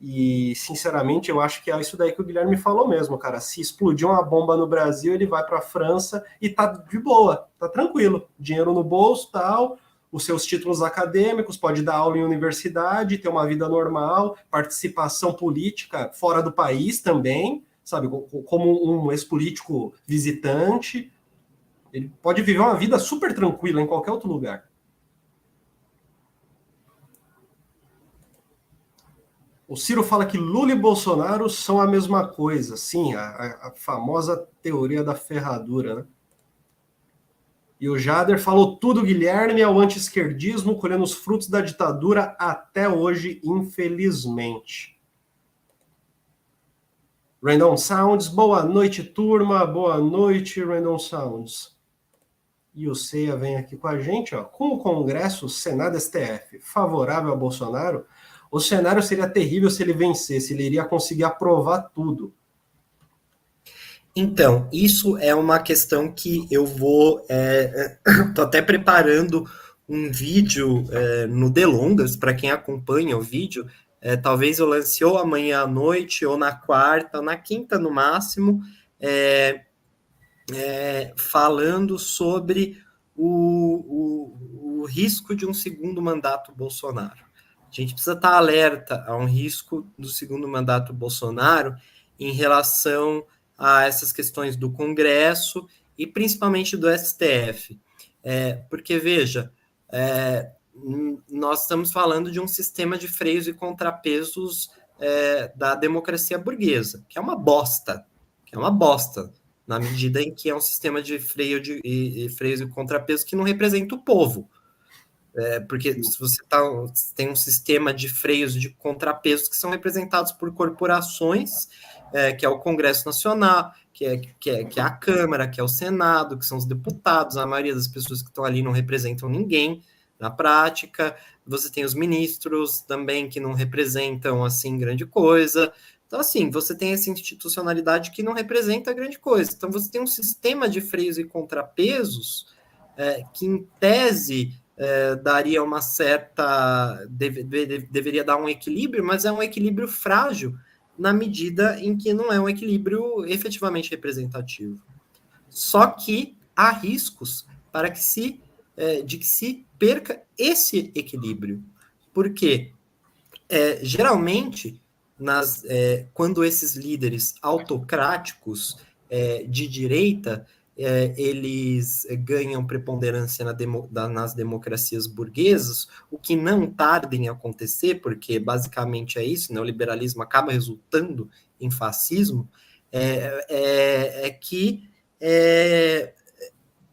e, sinceramente, eu acho que é isso daí que o Guilherme falou mesmo, cara. Se explodir uma bomba no Brasil, ele vai para a França e tá de boa, tá tranquilo. Dinheiro no bolso, tal os seus títulos acadêmicos, pode dar aula em universidade, ter uma vida normal, participação política fora do país também, sabe, como um ex-político visitante. Ele pode viver uma vida super tranquila em qualquer outro lugar. O Ciro fala que Lula e Bolsonaro são a mesma coisa, sim, a, a famosa teoria da ferradura, né? E o Jader falou tudo, Guilherme, ao anti-esquerdismo, colhendo os frutos da ditadura até hoje, infelizmente. Random Sounds, boa noite, turma. Boa noite, Random Sounds. E o Ceia vem aqui com a gente, ó. Com o Congresso, Senado STF favorável a Bolsonaro, o cenário seria terrível se ele vencesse, ele iria conseguir aprovar tudo. Então, isso é uma questão que eu vou. É, *coughs* tô até preparando um vídeo é, no Delongas, para quem acompanha o vídeo. É, talvez eu lance ou amanhã à noite, ou na quarta, ou na quinta no máximo, é, é, falando sobre o, o, o risco de um segundo mandato Bolsonaro. A gente precisa estar alerta a um risco do segundo mandato Bolsonaro em relação a essas questões do Congresso e principalmente do STF. É, porque, veja, é, nós estamos falando de um sistema de freios e contrapesos é, da democracia burguesa, que é uma bosta, que é uma bosta, na medida em que é um sistema de freio de, e, e freios e contrapesos que não representa o povo. É, porque se você tá, tem um sistema de freios de contrapesos que são representados por corporações é, que é o Congresso Nacional, que é, que, é, que é a Câmara, que é o Senado, que são os deputados, a maioria das pessoas que estão ali não representam ninguém na prática. Você tem os ministros também que não representam assim grande coisa. Então, assim, você tem essa institucionalidade que não representa grande coisa. Então, você tem um sistema de freios e contrapesos é, que, em tese, é, daria uma certa. Deve, deve, deveria dar um equilíbrio, mas é um equilíbrio frágil na medida em que não é um equilíbrio efetivamente representativo. Só que há riscos para que se é, de que se perca esse equilíbrio, porque é, geralmente nas, é, quando esses líderes autocráticos é, de direita é, eles ganham preponderância na demo, da, nas democracias burguesas, o que não tarda em acontecer, porque basicamente é isso, né, o liberalismo acaba resultando em fascismo, é, é, é que é,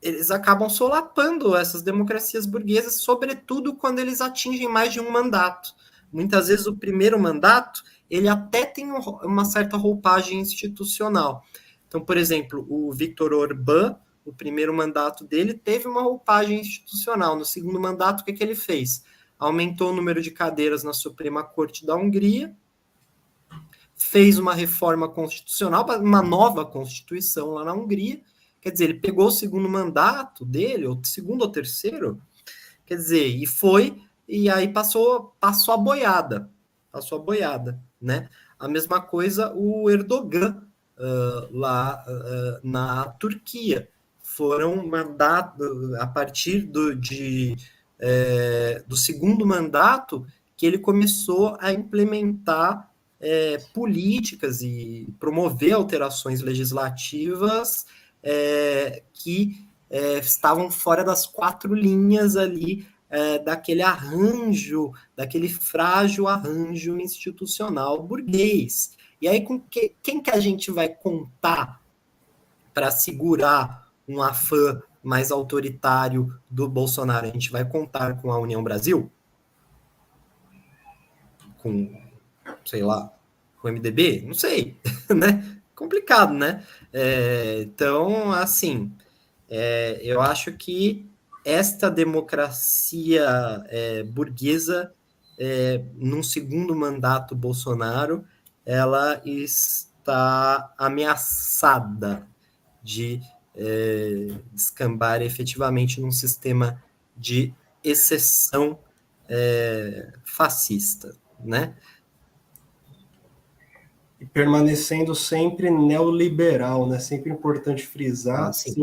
eles acabam solapando essas democracias burguesas, sobretudo quando eles atingem mais de um mandato. Muitas vezes o primeiro mandato ele até tem uma certa roupagem institucional, então, por exemplo, o Victor Orbán, o primeiro mandato dele, teve uma roupagem institucional. No segundo mandato, o que, que ele fez? Aumentou o número de cadeiras na Suprema Corte da Hungria, fez uma reforma constitucional, uma nova constituição lá na Hungria. Quer dizer, ele pegou o segundo mandato dele, ou segundo ou terceiro, quer dizer, e foi, e aí passou, passou a boiada, passou a boiada, né? A mesma coisa o Erdogan lá uh, na Turquia. Foram mandados a partir do, de, do segundo mandato que ele começou a implementar políticas e promover alterações legislativas que estavam fora das quatro linhas ali daquele arranjo, daquele frágil arranjo institucional burguês. E aí, com que, quem que a gente vai contar para segurar um afã mais autoritário do Bolsonaro? A gente vai contar com a União Brasil? Com, sei lá, com o MDB? Não sei, *laughs* né? Complicado, né? É, então, assim, é, eu acho que esta democracia é, burguesa, é, num segundo mandato Bolsonaro, ela está ameaçada de é, descambar efetivamente num sistema de exceção é, fascista, né? E permanecendo sempre neoliberal, né? Sempre importante frisar, ah. Assim,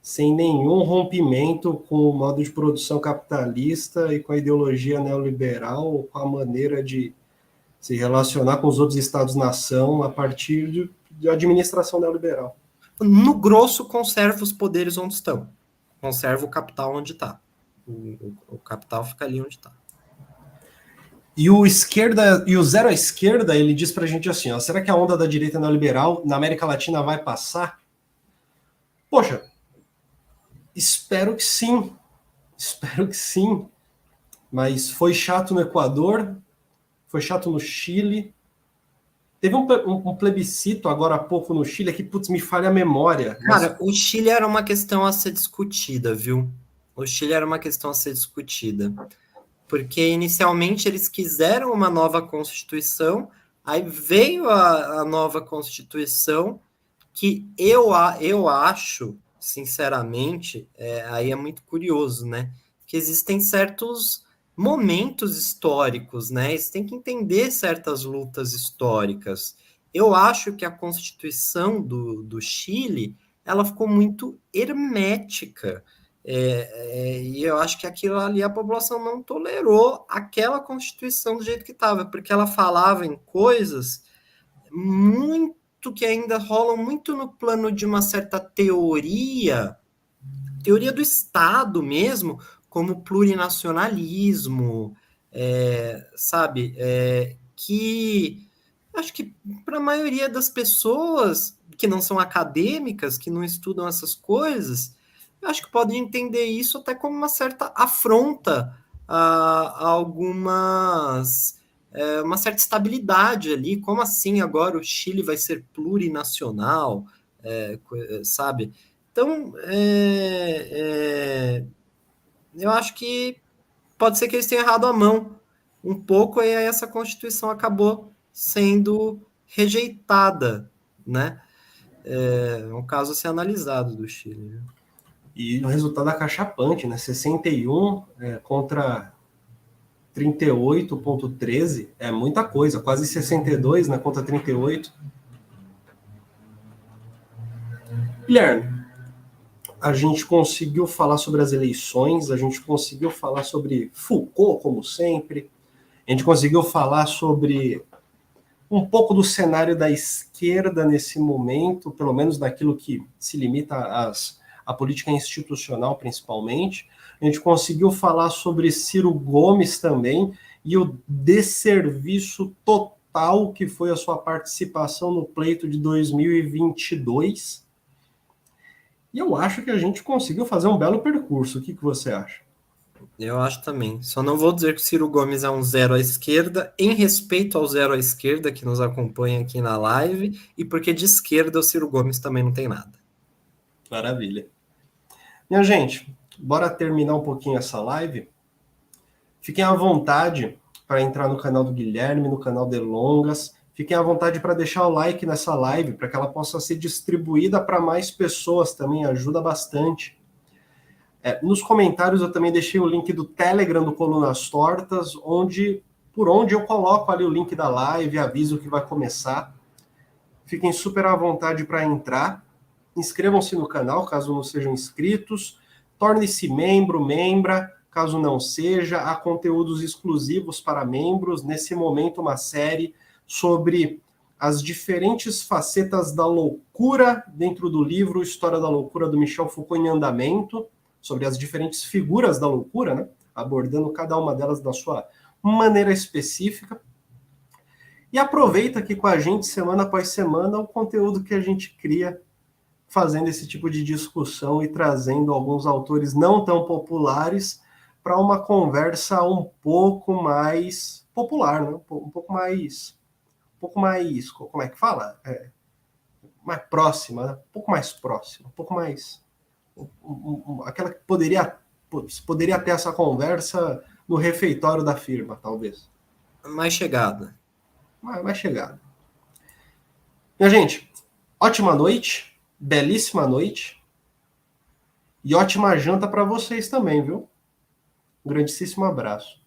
sem nenhum rompimento com o modo de produção capitalista e com a ideologia neoliberal, com a maneira de se relacionar com os outros estados-nação a partir de, de administração neoliberal. No grosso, conserva os poderes onde estão. Conserva o capital onde está. O, o, capital fica ali onde está. E o esquerda e o zero à esquerda, ele diz para a gente assim: ó, será que a onda da direita neoliberal na América Latina vai passar? Poxa, Espero que sim. Espero que sim. Mas foi chato no Equador, foi chato no Chile. Teve um, um, um plebiscito agora há pouco no Chile que, putz, me falha a memória. Cara, mas... o Chile era uma questão a ser discutida, viu? O Chile era uma questão a ser discutida. Porque inicialmente eles quiseram uma nova constituição, aí veio a, a nova constituição, que eu, eu acho sinceramente, é, aí é muito curioso, né? Que existem certos momentos históricos, né? Você tem que entender certas lutas históricas. Eu acho que a Constituição do, do Chile ela ficou muito hermética. É, é, e eu acho que aquilo ali a população não tolerou aquela Constituição do jeito que estava, porque ela falava em coisas muito que ainda rolam muito no plano de uma certa teoria, teoria do Estado mesmo, como plurinacionalismo, é, sabe? É, que acho que para a maioria das pessoas que não são acadêmicas, que não estudam essas coisas, acho que podem entender isso até como uma certa afronta a, a algumas é, uma certa estabilidade ali. Como assim agora o Chile vai ser plurinacional, é, sabe? Então, é, é, eu acho que pode ser que eles tenham errado a mão um pouco e aí essa Constituição acabou sendo rejeitada, né? É um caso a ser analisado do Chile. E o resultado acachapante, né? 61 é, contra 38.13 é muita coisa, quase 62 na conta 38. Guilherme, a gente conseguiu falar sobre as eleições, a gente conseguiu falar sobre Foucault, como sempre, a gente conseguiu falar sobre um pouco do cenário da esquerda nesse momento, pelo menos daquilo que se limita às, à política institucional, principalmente. A gente conseguiu falar sobre Ciro Gomes também e o desserviço total que foi a sua participação no pleito de 2022. E eu acho que a gente conseguiu fazer um belo percurso. O que, que você acha? Eu acho também. Só não vou dizer que o Ciro Gomes é um zero à esquerda, em respeito ao zero à esquerda que nos acompanha aqui na live, e porque de esquerda o Ciro Gomes também não tem nada. Maravilha. Minha gente, bora terminar um pouquinho essa live. Fiquem à vontade para entrar no canal do Guilherme, no canal de Longas. Fiquem à vontade para deixar o like nessa live, para que ela possa ser distribuída para mais pessoas também, ajuda bastante. É, nos comentários eu também deixei o link do Telegram do Colunas Tortas, onde por onde eu coloco ali o link da live, aviso que vai começar. Fiquem super à vontade para entrar. Inscrevam-se no canal, caso não sejam inscritos. Torne-se membro, membra, caso não seja. Há conteúdos exclusivos para membros. Nesse momento, uma série sobre as diferentes facetas da loucura dentro do livro História da Loucura do Michel Foucault em Andamento, sobre as diferentes figuras da loucura, né? abordando cada uma delas da sua maneira específica. E aproveita aqui com a gente, semana após semana, o conteúdo que a gente cria fazendo esse tipo de discussão e trazendo alguns autores não tão populares para uma conversa um pouco mais popular, né? um pouco mais, um pouco mais, como é que fala? É, mais próxima, né? um pouco mais próxima, um pouco mais, um, um, aquela que poderia, poderia ter essa conversa no refeitório da firma, talvez. Mais chegada. Mais, mais chegada. Minha gente, ótima noite, belíssima noite. E ótima janta para vocês também, viu? Um grandíssimo abraço.